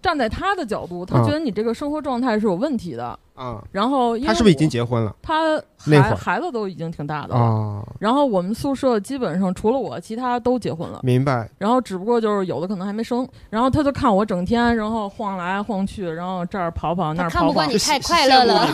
Speaker 11: 站在他的角度，他觉得你这个生活状态是有问题的。
Speaker 2: 啊，
Speaker 11: 然后因为
Speaker 2: 他是不是已经
Speaker 11: 我
Speaker 2: 结婚了？
Speaker 11: 他孩
Speaker 2: 那会
Speaker 11: 孩子都已经挺大的了。
Speaker 2: 啊，
Speaker 11: 然后我们宿舍基本上除了我，其他都结婚了。
Speaker 2: 明白。
Speaker 11: 然后只不过就是有的可能还没生。然后他就看我整天，然后晃来晃去，然后这儿跑跑那儿跑跑。
Speaker 3: 看不惯你太快乐了，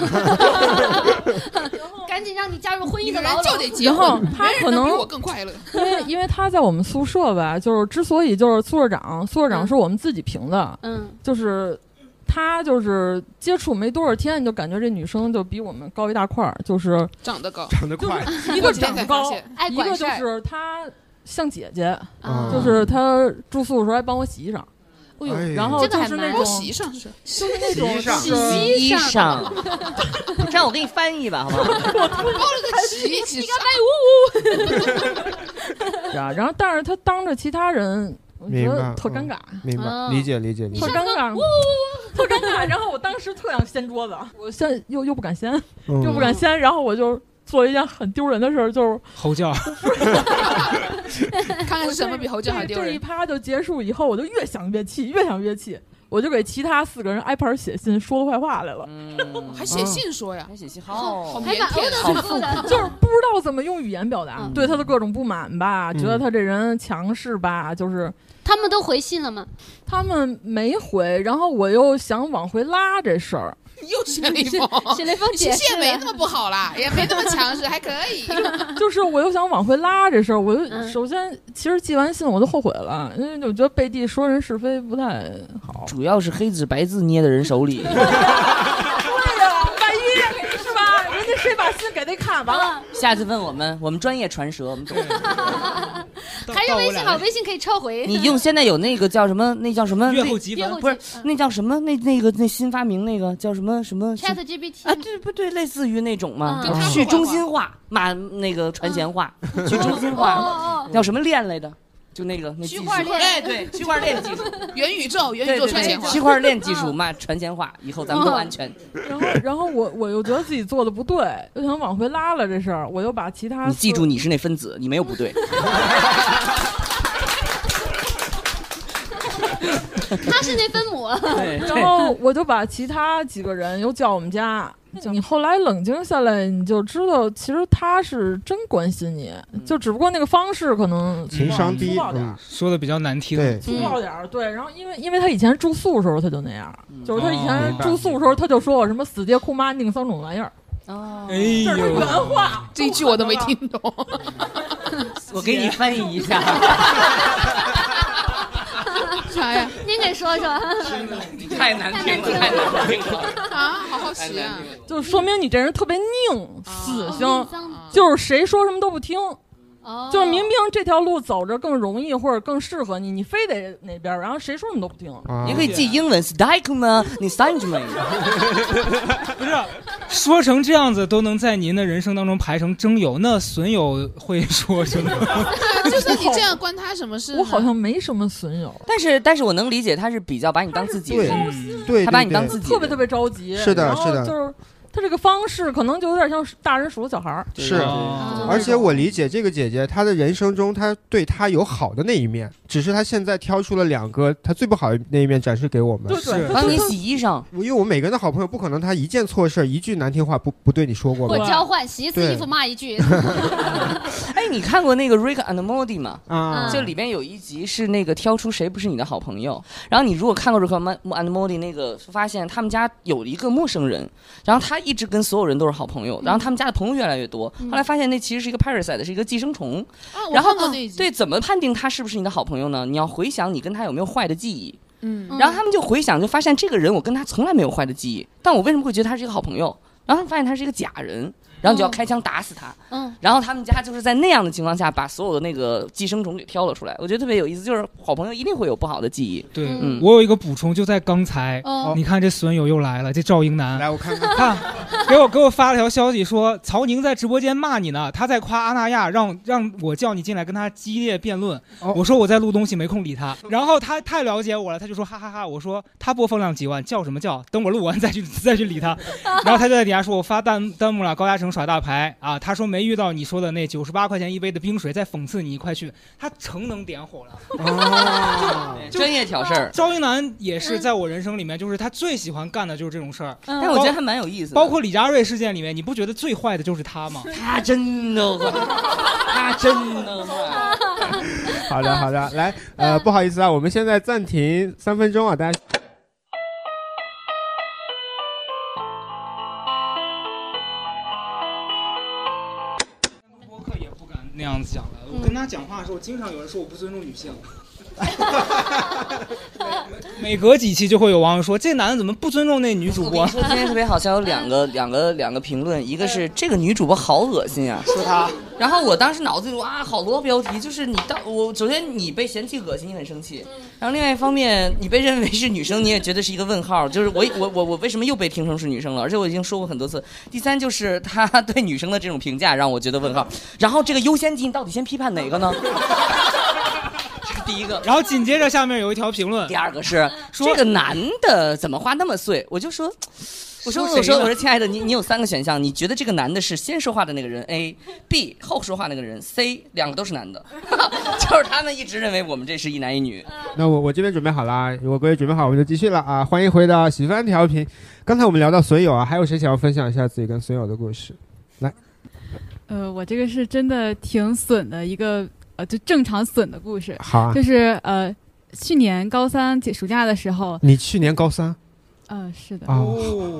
Speaker 3: 赶紧让你加入婚姻的牢
Speaker 4: 就得结
Speaker 11: 然后
Speaker 4: 婚，
Speaker 11: 他可能
Speaker 4: 比我更快乐。
Speaker 11: 因为因为他在我们宿舍吧，就是之所以就是宿舍长，宿舍长是我们自己评的，
Speaker 3: 嗯，
Speaker 11: 就是他就是接触没多少天，你就感觉这女生就比我们高一大块儿，就是
Speaker 4: 长得高，
Speaker 2: 长得快，
Speaker 11: 一个长得高，一个就是她像姐姐，
Speaker 3: 啊
Speaker 11: 就是她住宿的时候还帮我洗衣裳。
Speaker 3: 哎呦
Speaker 11: 然后就是那种
Speaker 4: 洗衣裳是
Speaker 11: 就是那种
Speaker 6: 洗
Speaker 11: 是
Speaker 6: 衣裳，这样我 给你翻译吧，好不好？
Speaker 4: 包了个旗，
Speaker 3: 你干翻译呜呜。
Speaker 11: 呀，然后但是他当着其他人，我觉得特尴尬，
Speaker 2: 明白，理解理解理解。
Speaker 11: 特尴尬，特尴尬。然后我当时特想掀桌子，我掀又又不敢掀，
Speaker 2: 嗯
Speaker 11: 又不敢掀，然后我就做了一件很丢人的事儿，就是
Speaker 17: 吼叫，
Speaker 4: 看看是什么比吼叫还丢人。
Speaker 11: 这这一趴就结束以后，我就越想越气，越想越气，我就给其他四个人挨盘写信说坏话来了，
Speaker 4: 还写信说呀？
Speaker 6: 还写信，好
Speaker 4: 好
Speaker 11: 就是不知道怎么用语言表达，对他的各种不满吧，觉得他这人强势吧，就是。
Speaker 3: 他们都回信了吗？
Speaker 11: 他们没回，然后我又想往回拉这事儿，
Speaker 4: 又写了一封，
Speaker 3: 写了一封
Speaker 4: 你
Speaker 3: 解释
Speaker 4: 心也没那么不好啦，也没那么强势，还可以。
Speaker 11: 就是我又想往回拉这事儿，我就
Speaker 3: 嗯
Speaker 11: 首先其实寄完信我就后悔了，因为我觉得背地说人是非不太好。
Speaker 6: 主要是黑纸白字捏在人手里，
Speaker 11: 给他看，完了
Speaker 6: 下次问我们，我们专业传舌，我们懂。
Speaker 3: 还是微信好，微信可以撤回。
Speaker 6: 你用现在有那个叫什么？那叫什么？那
Speaker 17: 阅后积分
Speaker 6: 不是那叫什么？那那个那新发明那个叫什么什么
Speaker 3: Chat GPT
Speaker 6: 啊？对不对？类似于那种嘛
Speaker 3: 嗯，
Speaker 6: 去中心化，骂那个传闲话，去中心
Speaker 3: 哦
Speaker 6: 化
Speaker 3: 哦，
Speaker 6: 叫什么链来的？就那个那技术，
Speaker 4: 区块链
Speaker 6: 哎，对，区块链技术，
Speaker 4: 元宇宙，元宇宙传钱，话。
Speaker 6: 区块链技术骂传钱话，以后咱们都安全。
Speaker 11: 然后然后我我又觉得自己做的不对，又想往回拉了这事儿，我又把其他
Speaker 6: 你记住，你是那分子，你没有不对。
Speaker 3: 他是那分母。
Speaker 6: 对
Speaker 11: 然后我就把其他几个人又叫我们家。你后来冷静下来，你就知道，其实他是真关心你，就只不过那个方式可能
Speaker 2: 情商低
Speaker 11: 粗暴点儿，
Speaker 17: 说的比较难听。
Speaker 2: 对
Speaker 11: 粗暴点儿。对，然后因为因为他以前住宿的时候他就那样，就是他以
Speaker 17: 哦
Speaker 11: 前住宿的时候他就说我什么死爹哭妈宁桑种玩意儿，
Speaker 6: 哦
Speaker 17: 哎
Speaker 11: 这是
Speaker 17: 呦，
Speaker 11: 原话，
Speaker 4: 这一句我都没听懂。
Speaker 6: 我给你翻译一下。
Speaker 4: 啥呀？
Speaker 3: 您给说说。
Speaker 6: 太难听了，太难听了。
Speaker 4: 啊，好好奇啊！
Speaker 11: 就说明你这人特别拧，死性就是谁说什么都不听。
Speaker 3: 哦
Speaker 11: 就是明明这条路走着更容易或者更适合你，你非得哪边儿，然后谁说你都不听。
Speaker 2: 啊
Speaker 6: 你可以记英文 s t i k e 吗？你 s t i k e 吗？
Speaker 17: 不是说成这样子都能在您的人生当中排成征友，那损友会说什么？
Speaker 4: 就算你这样，关他什么事呢？
Speaker 11: 我好像没什么损友，
Speaker 6: 但是，但是我能理解，他是比较把你当自己人，
Speaker 2: 对，
Speaker 6: 他把你当自己人，
Speaker 11: 特别特别着急。
Speaker 2: 是的
Speaker 11: 然后
Speaker 2: 是的
Speaker 11: 就是他这个方式可能就有点像大人数落小孩儿。
Speaker 2: 是，
Speaker 17: 哦
Speaker 2: 而且我理解这个姐姐，她的人生中，她对她有好的那一面，只是她现在挑出了两个她最不好的那一面展示给我们。
Speaker 11: 对对，
Speaker 6: 帮你洗衣裳，
Speaker 2: 因为我们每个人的好朋友，不可能他一件错事儿，一句难听话不不对你说过吧？
Speaker 3: 或交换，洗一次衣服骂一句。
Speaker 6: 哎，你看过那个《Rick and Morty》吗？
Speaker 2: 啊，
Speaker 6: 就里边有一集是那个挑出谁不是你的好朋友，然后你如果看过《Rick and Morty》那个，发现他们家有一个陌生人，然后他他一直跟所有人都是好朋友，然后他们家的朋友越来越多。后来发现那其实是一个 parasite，是一个寄生虫。然后对，怎么判定他是不是你的好朋友呢？你要回想你跟他有没有坏的记忆。
Speaker 4: 嗯
Speaker 6: 然后他们就回想，就发现这个人我跟他从来没有坏的记忆，但我为什么会觉得他是一个好朋友？然后发现他是一个假人，然后你就要开枪打死他。
Speaker 3: 嗯，
Speaker 6: 然后他们家就是在那样的情况下，把所有的那个寄生虫给挑了出来。我觉得特别有意思，就是好朋友一定会有不好的记忆。
Speaker 5: 对，
Speaker 6: 嗯，
Speaker 5: 我有一个补充，就在刚才，
Speaker 6: 哦
Speaker 5: 你看这损友又来了，这赵英男，
Speaker 2: 来我看
Speaker 5: 看，看，给我给我发了条消息说曹宁在直播间骂你呢，他在夸阿那亚，让让我叫你进来跟他激烈辩论。
Speaker 2: 哦
Speaker 5: 我说我在录东西没空理他，然后他太了解我了，他就说哈哈哈我说他播放量几万，叫什么叫？等我录完再去 再去理他。然后他就在底下说我发弹弹幕了，高嘉诚耍大牌啊，他说没遇到你说的那九十八块钱一杯的冰水，再讽刺你，快去，他成能点火了。
Speaker 6: 哦专业挑事儿。
Speaker 5: 赵英男也是在我人生里面，就是他最喜欢干的就是这种事儿。
Speaker 6: 嗯但我觉得还蛮有意思的
Speaker 5: 包括李佳瑞事件里面，你不觉得最坏的就是他吗？
Speaker 6: 他真的坏，他真的坏。
Speaker 2: 好的，好的，来，呃，不好意思啊，我们现在暂停三分钟啊，大家。
Speaker 5: 样子讲的。我跟他讲话的时候，经常有人说我不尊重女性。每隔几期就会有网友说，这男的怎么不尊重那女主播？
Speaker 6: 说今天特别好笑，有两个两个两个评论，一个是这个女主播好恶心啊，
Speaker 5: 说她。
Speaker 6: 然后我当时脑子里哇，好多标题，就是你到我首先你被嫌弃恶心，你很生气，然后另外一方面你被认为是女生，你也觉得是一个问号，就是我我我我为什么又被听成是女生了？而且我已经说过很多次。第三就是他对女生的这种评价让我觉得问号。然后这个优先级你到底先批判哪个呢？这 是第一个。
Speaker 5: 然后紧接着下面有一条评论，
Speaker 6: 第二个是说这个男的怎么话那么碎？我就说。我说我说我说亲爱的，你你有三个选项，你觉得这个男的是先说话的那个人 A，B 后说话那个人 C，两个都是男的，就是他们一直认为我们这是一男一女。
Speaker 2: 那我我这边准备好了啊，如果各位准备好，我们就继续了啊！欢迎回到喜番调频。刚才我们聊到损友啊，还有谁想要分享一下自己跟损友的故事？来，
Speaker 12: 呃，我这个是真的挺损的一个呃，就正常损的故事。
Speaker 2: 好啊
Speaker 12: 就是呃，去年高三暑假的时候，
Speaker 2: 你去年高三
Speaker 12: 嗯、是的。
Speaker 2: 啊，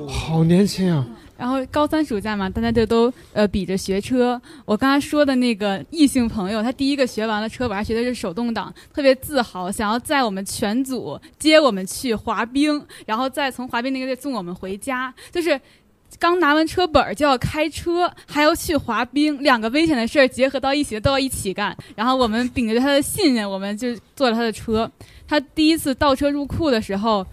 Speaker 2: 好年轻啊！
Speaker 12: 然后高三暑假嘛，大家就都呃比着学车。我刚才说的那个异性朋友，他第一个学完了车，本来学的是手动挡，特别自豪，想要载我们全组接我们去滑冰，然后再从滑冰那个地送我们回家，就是。刚拿完车本儿就要开车，还要去滑冰，两个危险的事儿结合到一起都要一起干。然后我们秉着他的信任，我们就坐了他的车。他第一次倒车入库的时候，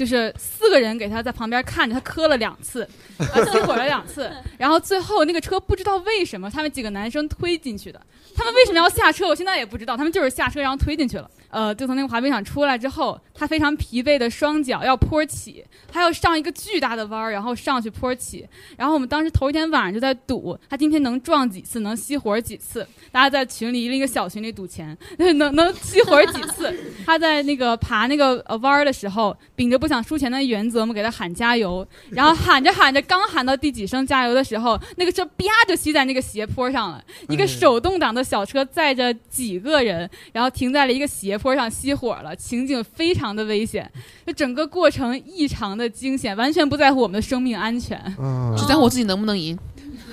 Speaker 12: 就是四个人给他在旁边看着，他磕了两次，他，熄火了两次，然后最后那个车不知道为什么他们几个男生推进去的，他们为什么要下车，我现在也不知道，他们就是下车然后推进去了。呃，就从那个滑冰场出来之后，他非常疲惫的双脚要坡起，他要上一个巨大的弯儿，然后上去坡起。然后我们当时头一天晚上就在赌，他今天能撞几次，能熄火几次。大家在群里一个小群里赌钱，能能熄火几次。他在那个 爬那个呃弯儿的时候，秉着不想输钱的原则，我们给他喊加油。然后喊着喊着，刚喊到第几声加油的时候，那个车啪就熄在那个斜坡上了。一个手动挡的小车载着几个人，然后停在了一个斜坡上熄火了，情景非常的危险，就整个过程异常的惊险，完全不在乎我们的生命安全。
Speaker 2: 嗯
Speaker 4: 只在乎我自己能不能赢。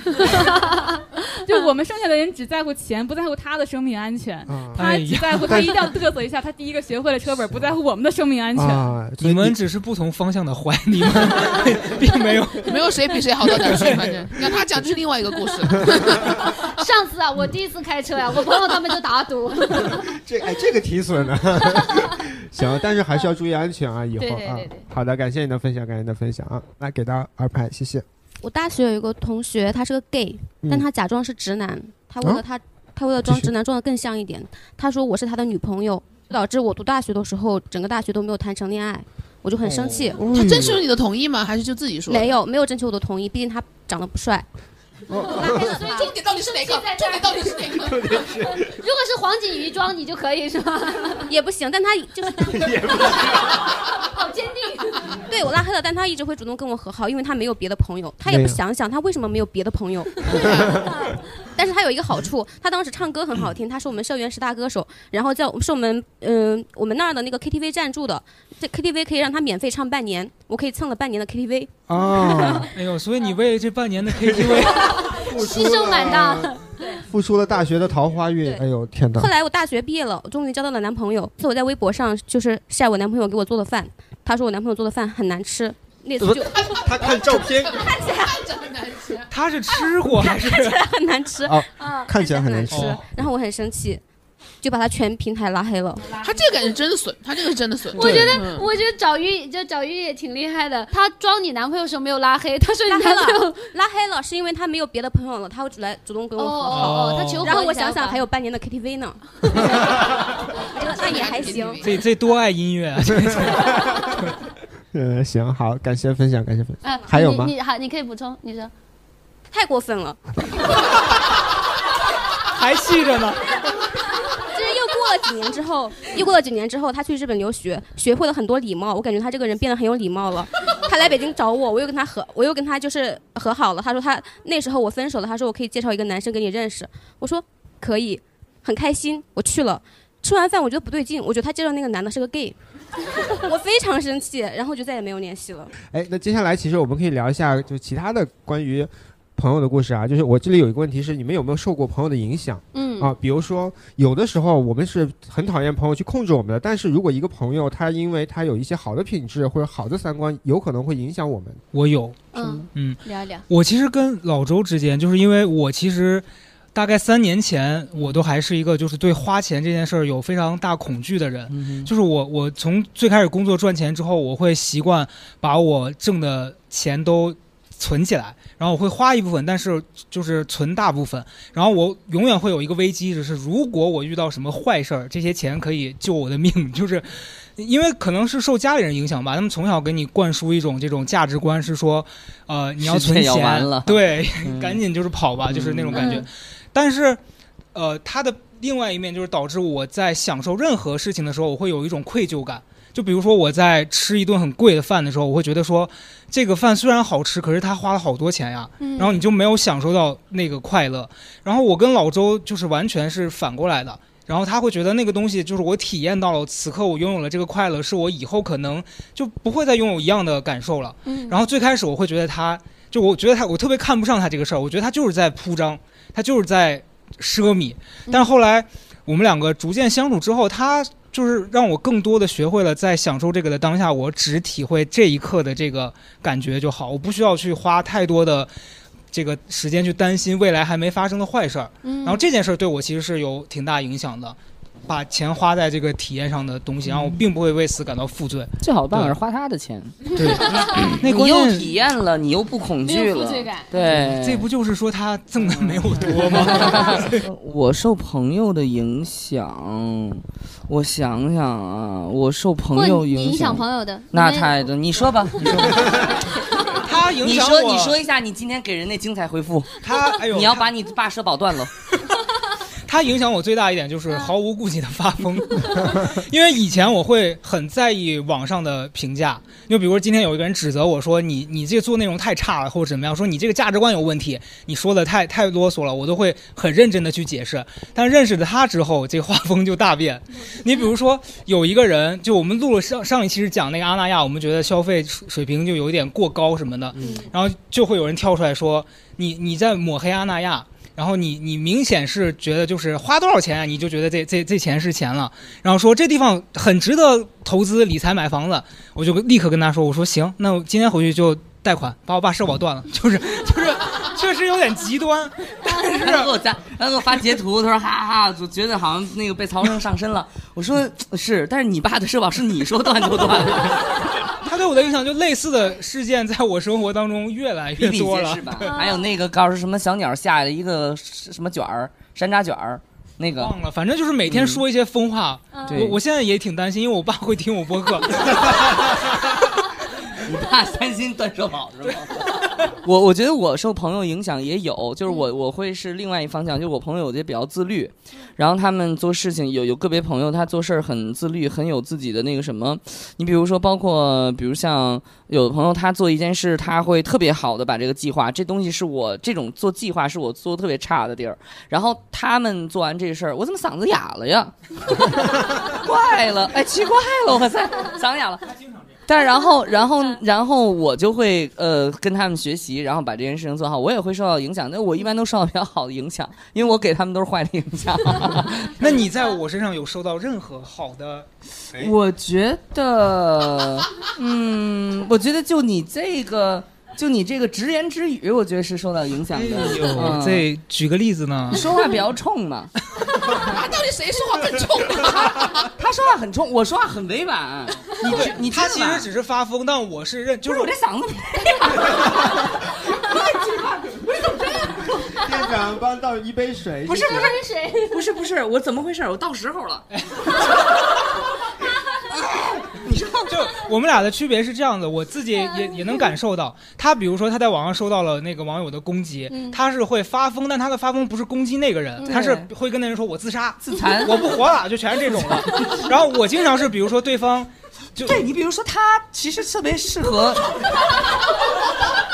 Speaker 12: 就 我们剩下的人只在乎钱，不在乎他的生命安全。他只在乎他一定要嘚瑟一下，他第一个学会了车本，不在乎我们的生命安全。
Speaker 2: 啊，
Speaker 5: 你们只是不同方向的坏，你们 并没有
Speaker 4: 没有谁比谁好到哪儿去，反正你看他讲的是另外一个故事。
Speaker 3: 上次啊，我第一次开车呀、我朋友他们就打赌。
Speaker 2: 这哎，这个挺损的。行，但是还是要注意安全啊，以后啊
Speaker 3: 对对对对。
Speaker 2: 好的，感谢你的分享，感谢你的分享啊，来给大家二排，谢谢。
Speaker 16: 我大学有一个同学，他是个 gay，、
Speaker 2: 嗯
Speaker 16: 但他假装是直男，他为了
Speaker 2: 啊
Speaker 16: 他、他为了装直男装的更像一点，他说我是他的女朋友，导致我读大学的时候，整个大学都没有谈成恋爱，我就很生气。
Speaker 2: 哦
Speaker 4: 他征求你的同意吗？还是就自己说？
Speaker 16: 没有没有征求我的同意，毕竟他长得不帅。
Speaker 4: 重点到底是哪个？重点到底是哪个？
Speaker 3: 如果是黄景瑜装，你就可以是吧？
Speaker 16: 也不行，但他就是
Speaker 3: 好坚定。
Speaker 16: 对我拉黑了，但他一直会主动跟我和好，因为他没有别的朋友，他也不想想他为什么没有别的朋友。但是他有一个好处，他当时唱歌很好听，他是我们校园十大歌手，然后在是我们嗯、我们那儿的那个 KTV 赞助的，这 KTV 可以让他免费唱半年，我可以蹭了半年的 KTV。
Speaker 2: 哦，
Speaker 5: 哎呦，所以你为这半年的 KTV
Speaker 16: 牺牲蛮大的。
Speaker 2: 付出了大学的桃花运，哎呦天哪！
Speaker 16: 后来我大学毕业了，我终于交到了男朋友。这次我在微博上就是晒我男朋友给我做的饭，他说我男朋友做的饭很难吃，那次就
Speaker 2: 他看照片，
Speaker 16: 看起来很难吃，
Speaker 5: 他是吃过 还是
Speaker 16: 看起来很难吃
Speaker 2: 哦
Speaker 16: 啊，
Speaker 2: 看起来很难吃
Speaker 16: 吃。然后我很生气，就把他全平台拉黑了。
Speaker 4: 他这个感觉真的损，他这个是真的损。
Speaker 3: 我觉得，
Speaker 4: 嗯
Speaker 3: 我觉得找玉就找玉也挺厉害的。他装你男朋友的时候没有拉黑，他说你
Speaker 16: 拉黑
Speaker 3: 男朋友
Speaker 16: 了，拉黑了，是因为他没有别的朋友了，他会来主动跟我和
Speaker 3: 哦
Speaker 16: 好。
Speaker 3: 哦他求婚
Speaker 16: 然后我想想还有半年的 KTV 呢，我觉得那也还行。
Speaker 5: 这这多爱音乐啊！这
Speaker 2: 嗯，行，好，感谢分享，感谢分享。
Speaker 3: 啊，
Speaker 2: 还有吗
Speaker 3: 你？你好，你可以补充，你说。
Speaker 16: 太过分了，
Speaker 5: 还气着呢。
Speaker 16: 就是又过了几年之后，又过了几年之后，他去日本留学，学会了很多礼貌。我感觉他这个人变得很有礼貌了。他来北京找我，我又跟他和，我又跟他就是和好了。他说他那时候我分手了，他说我可以介绍一个男生给你认识。我说可以，很开心，我去了。吃完饭我觉得不对劲，我觉得他介绍那个男的是个 gay，我非常生气，然后就再也没有联系了。
Speaker 2: 哎，那接下来其实我们可以聊一下就其他的关于朋友的故事啊。就是我这里有一个问题是，你们有没有受过朋友的影响？
Speaker 16: 嗯
Speaker 2: 啊，比如说有的时候我们是很讨厌朋友去控制我们的，但是如果一个朋友他因为他有一些好的品质或者好的三观，有可能会影响我们。
Speaker 5: 我有，
Speaker 3: 嗯
Speaker 5: 嗯，
Speaker 3: 聊一聊。
Speaker 5: 我其实跟老周之间，就是因为我其实大概三年前，我都还是一个就是对花钱这件事儿有非常大恐惧的人。就是我我从最开始工作赚钱之后，我会习惯把我挣的钱都存起来，然后我会花一部分，但是就是存大部分。然后我永远会有一个危机，就是如果我遇到什么坏事儿，这些钱可以救我的命，就是。因为可能是受家里人影响吧，他们从小给你灌输一种这种价值观，是说，呃，你要存钱，
Speaker 6: 了
Speaker 5: 对，
Speaker 6: 嗯
Speaker 5: 赶紧就是跑吧，就是那种感觉。
Speaker 6: 嗯
Speaker 5: 但是，呃，它的另外一面就是导致我在享受任何事情的时候，我会有一种愧疚感。就比如说我在吃一顿很贵的饭的时候，我会觉得说，这个饭虽然好吃，可是他花了好多钱呀，
Speaker 16: 嗯
Speaker 5: 然后你就没有享受到那个快乐。然后我跟老周就是完全是反过来的。然后他会觉得那个东西就是我体验到了，此刻我拥有了这个快乐，是我以后可能就不会再拥有一样的感受了。
Speaker 16: 嗯
Speaker 5: 然后最开始我会觉得他，就我觉得他，我特别看不上他这个事儿，我觉得他就是在铺张，他就是在奢靡。但后来我们两个逐渐相处之后，他就是让我更多的学会了在享受这个的当下，我只体会这一刻的这个感觉就好，我不需要去花太多的。这个时间去担心未来还没发生的坏事儿，
Speaker 16: 嗯
Speaker 5: 然后这件事儿对我其实是有挺大影响的，把钱花在这个体验上的东西，然后我并不会为此感到负罪。
Speaker 6: 最好的办法是花他的钱。
Speaker 5: 对，那
Speaker 6: 你又
Speaker 5: 关键
Speaker 6: 体验了，你又不恐惧了，对，
Speaker 5: 这不就是说他挣的没有多吗？
Speaker 6: 我受朋友的影响，我想想啊，我受朋友
Speaker 3: 影响影
Speaker 6: 响，
Speaker 3: 朋友的
Speaker 6: 那太多。你说吧，你说吧。
Speaker 5: 他影
Speaker 6: 你说，
Speaker 5: 响我
Speaker 6: 你说一下你今天给人那精彩回复。
Speaker 5: 他，哎呦，
Speaker 6: 你要把你爸社保断了。
Speaker 5: 他影响我最大一点就是毫无顾忌的发疯，因为以前我会很在意网上的评价，就比如说今天有一个人指责我说你你这个做内容太差了，或者怎么样，说你这个价值观有问题，你说的太太啰嗦了，我都会很认真的去解释。但认识了他之后，这个画风就大变。你比如说有一个人，就我们录了上上一期是讲那个阿那亚，我们觉得消费水水平就有一点过高什么的，然后就会有人跳出来说你你在抹黑阿那亚。然后你你明显是觉得就是花多少钱，你就觉得这这这钱是钱了，然后说这地方很值得投资理财买房子，我就立刻跟他说，我说行，那我今天回去就贷款把我爸社保断了，就是就是确实有点极端，但 是
Speaker 6: 他给我加，他给我发截图，他说哈哈哈，就觉得好像那个被曹生上身了。我说是，但是你爸的社保是你说断就断。
Speaker 5: 他对我的影响就类似的事件在我生活当中越来越多了
Speaker 6: 皆是吧？还有那个告诉什么小鸟下了一个什么卷儿，山楂卷儿，那个
Speaker 5: 忘了，反正就是每天说一些疯话。
Speaker 6: 嗯
Speaker 5: 我我现在也挺担心，因为我爸会听我播客。
Speaker 6: 你怕三星断社保是吗？我我觉得我受朋友影响也有，就是我我会是另外一方向，就是我朋友有些比较自律，然后他们做事情有有个别朋友他做事儿很自律，很有自己的那个什么。你比如说，包括比如像有的朋友他做一件事，他会特别好的把这个计划，这东西是我这种做计划是我做的特别差的地儿。然后他们做完这事儿，我怎么嗓子哑了呀？怪了，哎，奇怪了，我塞，嗓子哑了。但然后，然 后，然后我就会呃跟他们学习，然后把这件事情做好。我也会受到影响，但我一般都受到比较好的影响，因为我给他们都是坏的影响。
Speaker 5: 那你在我身上有受到任何好的？
Speaker 6: 我觉得，嗯，我觉得就你这个，就你这个直言直语，我觉得是受到影响的。
Speaker 5: 哎，
Speaker 6: 嗯
Speaker 5: 这举个例子呢？
Speaker 6: 你说话比较冲嘛？
Speaker 4: 他 到底谁说话更冲啊？
Speaker 6: 他说话很冲，我说话很委婉。你
Speaker 5: 对
Speaker 6: 你
Speaker 5: 他其实只是发疯，但我是认，就是
Speaker 6: 我这嗓子。
Speaker 2: 店长帮倒一杯水。
Speaker 6: 不是不是不是不是，我怎么回事？我到时候了。
Speaker 5: 就我们俩的区别是这样的，我自己也也能感受到，他比如说他在网上受到了那个网友的攻击，他是会发疯，但他的发疯不是攻击那个人，
Speaker 6: 对
Speaker 5: 他是会跟那人说我自杀、
Speaker 6: 自残
Speaker 5: 我不活了，就全是这种的。然后我经常是比如说对方。就
Speaker 6: 对你比如说他其实特别适合，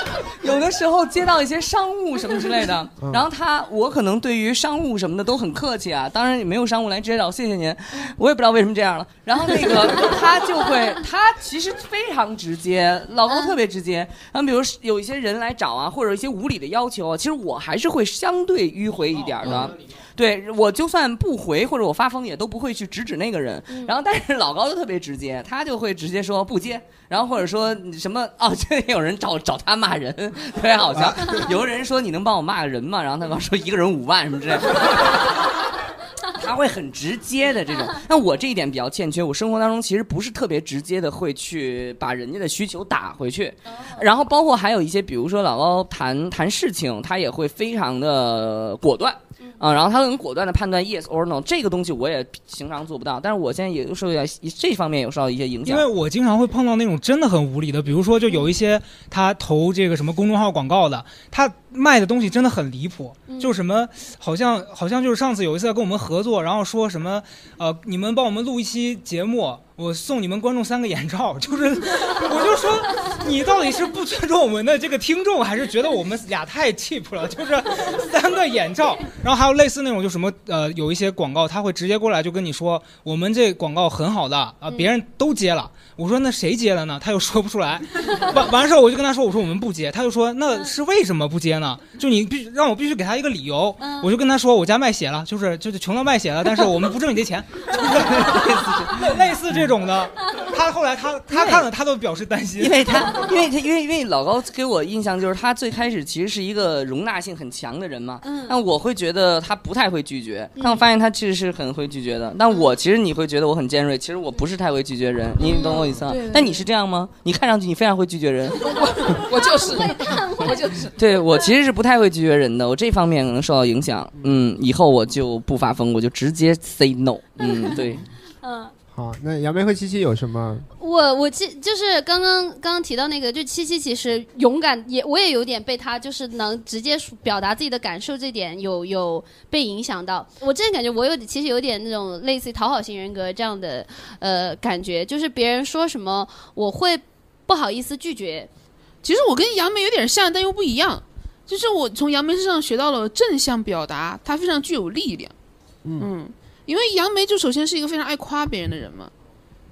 Speaker 6: 有的时候接到一些商务什么之类的，
Speaker 2: 嗯
Speaker 6: 然后他我可能对于商务什么的都很客气啊，当然也没有商务来直接找谢谢您，我也不知道为什么这样了。然后那个 他就会，他其实非常直接，老高特别直接。然后比如有一些人来找啊，或者一些无理的要求啊，其实我还是会相对迂回一点的。对我就算不回或者我发疯也都不会去直指那个人，然后但是老高就特别直接，他就会直接说不接，然后或者说什么哦，这也有人找找他骂人，特别好笑。有个人说你能帮我骂个人吗？然后他刚说一个人五万什么之类的。他会很直接的这种，那我这一点比较欠缺。我生活当中其实不是特别直接的会去把人家的需求打回去，然后包括还有一些，比如说老高谈谈事情，他也会非常的果断。啊，然后他很果断的判断 yes or no，这个东西我也平常做不到，但是我现在也受到这方面有受到一些影响。
Speaker 5: 因为我经常会碰到那种真的很无理的，比如说就有一些他投这个什么公众号广告的，他卖的东西真的很离谱，就什么好像好像就是上次有一次跟我们合作，然后说什么呃你们帮我们录一期节目，我送你们观众三个眼罩，就是我就说你到底是不尊重我们的这个听众，还是觉得我们俩太 cheap 了？就是三个眼罩，然后还有类似那种就什么呃有一些广告他会直接过来就跟你说我们这广告很好的啊、别人都接了。我说那谁接了呢？他又说不出来。完完事儿我就跟他说，我说我们不接。他就说那是为什么不接呢？就你必须让我必须给他一个理由。我就跟他说我家卖血了，就是就是穷到卖血了，但是我们不挣你这钱。就是类似这种的。他后来他他看了他都表示担心，
Speaker 6: 因为他，因为他，因为因为老高给我印象就是他最开始其实是一个容纳性很强的人嘛，
Speaker 3: 嗯
Speaker 6: 但我会觉得他不太会拒绝，但我发现他其实是很会拒绝的。但我其实你会觉得我很尖锐，其实我不是太会拒绝人，你懂我意思吗
Speaker 4: 对对？
Speaker 6: 但你是这样吗？你看上去你非常会拒绝人，
Speaker 4: 我就是，我就是。
Speaker 6: 对我其实是不太会拒绝人的，我这方面可能受到影响。嗯，以后我就不发疯，我就直接 say no。嗯，对。
Speaker 3: 嗯，
Speaker 2: 好，那杨梅和七七有什么？
Speaker 3: 我我其就是刚刚刚刚提到那个，就七七其实勇敢也我也有点被他就是能直接表达自己的感受这点有有被影响到。我真的感觉我有其实有点那种类似于讨好型人格这样的呃感觉，就是别人说什么我会不好意思拒绝。
Speaker 4: 其实我跟杨梅有点像，但又不一样。就是我从杨梅身上学到了正向表达，它非常具有力量。嗯，因为杨梅就首先是一个非常爱夸别人的人嘛，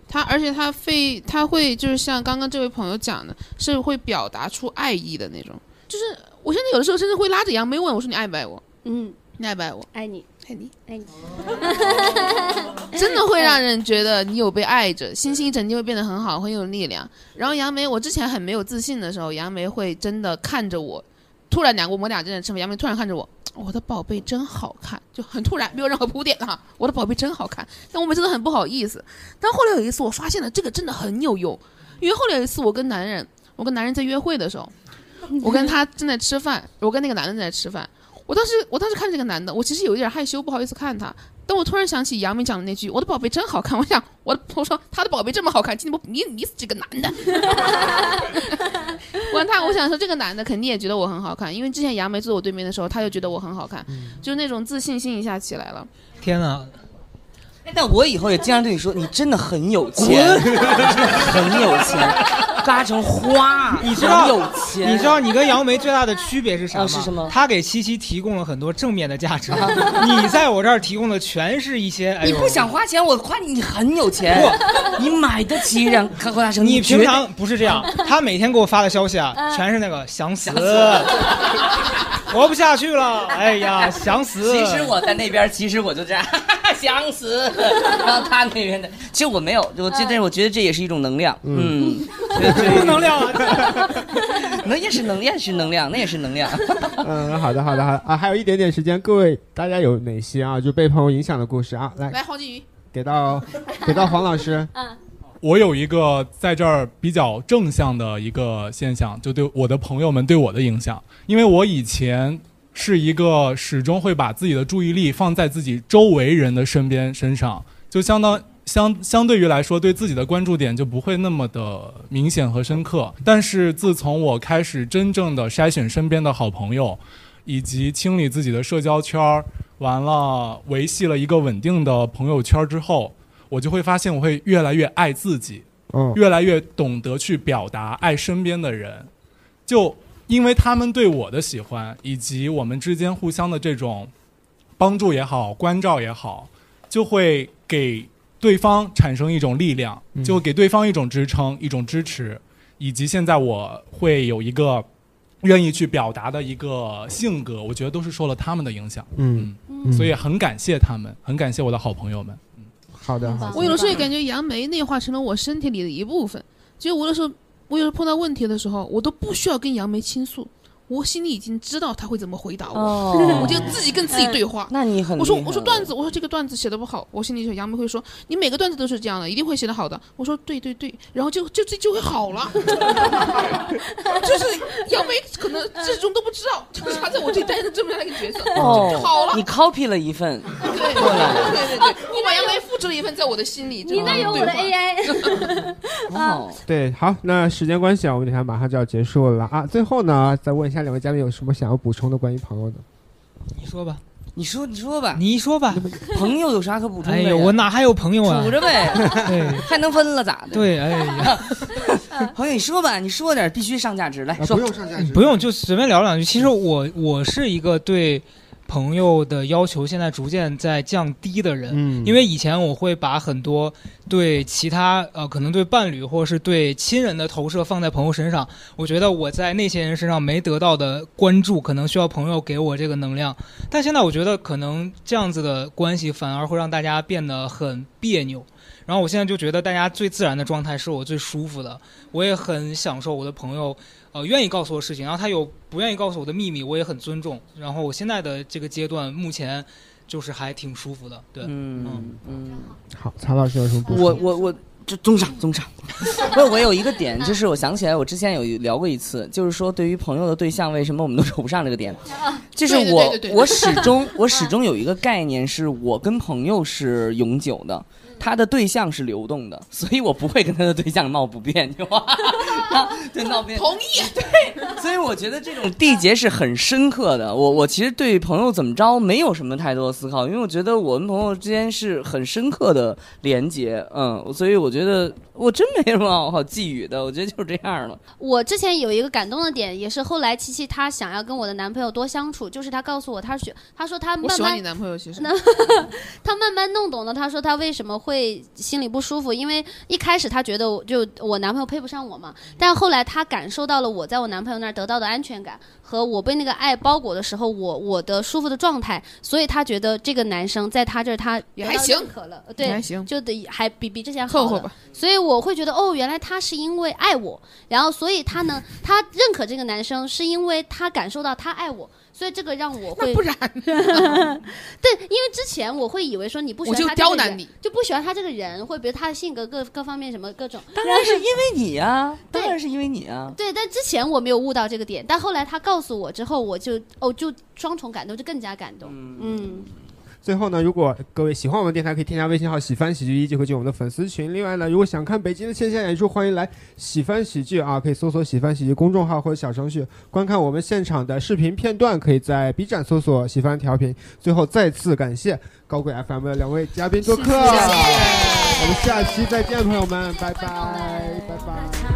Speaker 4: 他而且他非他会就是像刚刚这位朋友讲的，是会表达出爱意的那种。就是我现在有的时候甚至会拉着杨梅问我说：“你爱不爱我？
Speaker 3: 嗯，
Speaker 4: 你爱不爱我？
Speaker 3: 爱你，
Speaker 4: 爱你，
Speaker 3: 爱你。”
Speaker 4: 真的会让人觉得你有被爱着，心情一整天会变得很好，很有力量。然后杨梅，我之前很没有自信的时候，杨梅会真的看着我，突然两个我们俩正在吃饭，杨明突然看着我，我的宝贝真好看，就很突然，没有任何铺垫哈，我的宝贝真好看。但我每次都很不好意思。但后来有一次，我发现了这个真的很有用，因为后来有一次我跟男人，我跟男人在约会的时候，我跟他正在吃饭，我跟那个男的在吃饭。我当时，我当时看这个男的，我其实有一点害羞，不好意思看他。但我突然想起杨梅讲的那句：“我的宝贝真好看。”我想，我的我说他的宝贝这么好看，今天不你你死这个男的。问他，我想说这个男的肯定也觉得我很好看，因为之前杨梅坐我对面的时候，他就觉得我很好看，就是那种自信心一下起来了。
Speaker 5: 天哪！
Speaker 6: 哎但我以后也经常对你说，你真的很有钱，真 的很有钱，嘎成花，
Speaker 5: 你知道
Speaker 6: 有钱，
Speaker 5: 你知道你跟杨梅最大的区别是啥吗？
Speaker 6: 啊是什么
Speaker 5: 他给七七提供了很多正面的价值，你在我这儿提供的全是一些哎呦。
Speaker 6: 你不想花钱，我夸你，你很有钱，
Speaker 5: 不
Speaker 6: 你买得起人看郭大生，
Speaker 5: 你平常不是这样，他每天给我发的消息啊，全是那个想死，活不下去了，哎呀，想死。
Speaker 6: 其实我在那边，其实我就这样 想死，然后他那边的，其实我没有，我这但是我觉得这也是一种能量，嗯，
Speaker 5: 负能量啊，
Speaker 6: 能也是能量，是能量，那也是能量。
Speaker 2: 嗯，好的，好的，好的啊，还有一点点时间，各位大家有哪些啊就被朋友影响的故事啊？来，
Speaker 4: 来，黄金鱼，
Speaker 2: 给到给到黄老师。
Speaker 4: 嗯，
Speaker 18: 我有一个在这儿比较正向的一个现象，就对我的朋友们对我的影响，因为我以前是一个始终会把自己的注意力放在自己周围人的身边身上，就相当相相对于来说，对自己的关注点就不会那么的明显和深刻。但是自从我开始真正的筛选身边的好朋友，以及清理自己的社交圈儿，完了维系了一个稳定的朋友圈之后，我就会发现我会越来越爱自己，
Speaker 2: 嗯
Speaker 18: 越来越懂得去表达爱身边的人，就因为他们对我的喜欢，以及我们之间互相的这种帮助也好、关照也好，就会给对方产生一种力量，
Speaker 2: 嗯
Speaker 18: 就给对方一种支撑、一种支持，以及现在我会有一个愿意去表达的一个性格，我觉得都是受了他们的影响。
Speaker 2: 嗯
Speaker 18: 嗯，所以很感谢他们，很感谢我的好朋友们。
Speaker 2: 好的，好的
Speaker 4: 我有的时候也感觉杨梅内化成了我身体里的一部分。就我有的时候，我有时候碰到问题的时候，我都不需要跟杨梅倾诉，我心里已经知道他会怎么回答我，
Speaker 6: 哦
Speaker 4: 我就自己跟自己对话。
Speaker 6: 那你很
Speaker 4: 我说我说段子，我说这个段子写的不好，我心里想杨梅会说你每个段子都是这样的，一定会写的好的。我说对对对，然后就就这就会好了。就是杨梅可能始终都不知道，就是他在我这里担任这么样一个角色，就好了。
Speaker 6: 你 copy 了一份
Speaker 4: 对
Speaker 6: 对，
Speaker 4: 对对对，我把杨梅复制了一份在我的心里。
Speaker 3: 你那有我的 AI 哦，
Speaker 2: 对，好，那时间关系啊，我们等一下马上就要结束了啊。最后呢，再问一下两位嘉宾有什么想要补充的关于朋友的？
Speaker 5: 你说吧，
Speaker 6: 你说你说吧，
Speaker 5: 你说吧，
Speaker 6: 朋友有啥可补充的呀？
Speaker 5: 哎呦，我哪还有朋友啊？
Speaker 6: 处着呗，
Speaker 5: 对
Speaker 6: 还能分了咋的？
Speaker 5: 对，哎呀，
Speaker 6: 朋友你说吧，你说点必须上价值来说
Speaker 5: 不用上价值，不用，就随便聊两句。其实我我是一个对朋友的要求现在逐渐在降低的人，
Speaker 2: 嗯
Speaker 5: 因为以前我会把很多对其他呃可能对伴侣或者是对亲人的投射放在朋友身上，我觉得我在那些人身上没得到的关注，可能需要朋友给我这个能量。但现在我觉得可能这样子的关系反而会让大家变得很别扭。然后我现在就觉得大家最自然的状态是我最舒服的，我也很享受我的朋友，呃，愿意告诉我事情，然后他有不愿意告诉我的秘密，我也很尊重。然后我现在的这个阶段，目前就是还挺舒服的，对，
Speaker 6: 嗯嗯。
Speaker 2: 好，曹老师有什么补充？
Speaker 6: 我我我就中上中上，不是我有一个点，就是我想起来，我之前有聊过一次，就是说对于朋友的对象，为什么我们都瞅不上这个点，就是我我始 终我始终有一个概念，是我跟朋友是永久的。他的对象是流动的，所以我不会跟他的对象闹不别扭啊，对闹别扭。
Speaker 4: 同意，
Speaker 6: 对，所以我觉得这种缔结是很深刻的。我我其实对朋友怎么着没有什么太多的思考，因为我觉得我们朋友之间是很深刻的连接，嗯，所以我觉得我真没什么好好寄语的，我觉得就是这样了。
Speaker 3: 我之前有一个感动的点，也是后来七七她想要跟我的男朋友多相处，就是她告诉我，她说她说她慢慢
Speaker 4: 我喜欢你男朋友，其实。
Speaker 3: 那她慢慢弄懂了，她说她为什么会心里不舒服，因为一开始他觉得就我男朋友配不上我嘛，但后来他感受到了我在我男朋友那儿得到的安全感和我被那个爱包裹的时候，我我的舒服的状态，所以他觉得这个男生在他这儿他
Speaker 4: 也还行
Speaker 3: 认可了，对，
Speaker 4: 还行
Speaker 3: 就得还比比之前好了。所以我会觉得，哦，原来他是因为爱我，然后所以他呢，他认可这个男生是因为他感受到他爱我，所以这个让我会
Speaker 4: 不然，
Speaker 3: 对，因为之前我会以为说你不喜欢他这个人
Speaker 4: 刁难你，
Speaker 3: 就不喜欢他这个人，或者比如他的性格各各方面什么各种，
Speaker 6: 当然是因为你啊、当然是因为你啊。
Speaker 3: 对，但之前我没有悟到这个点，但后来他告诉我之后，我就哦就双重感动，就更加感动。嗯，
Speaker 2: 最后呢，如果各位喜欢我们电台，可以添加微信号“喜翻喜剧一”，就会进我们的粉丝群。另外呢，如果想看北京的线下演出，欢迎来喜翻喜剧啊，可以搜索“喜翻喜剧”公众号或者小程序观看我们现场的视频片段，可以在 B 站搜索“喜翻调频”。最后再次感谢高贵 FM 的两位嘉宾做客，我们下期再见，朋友们，拜拜，拜拜。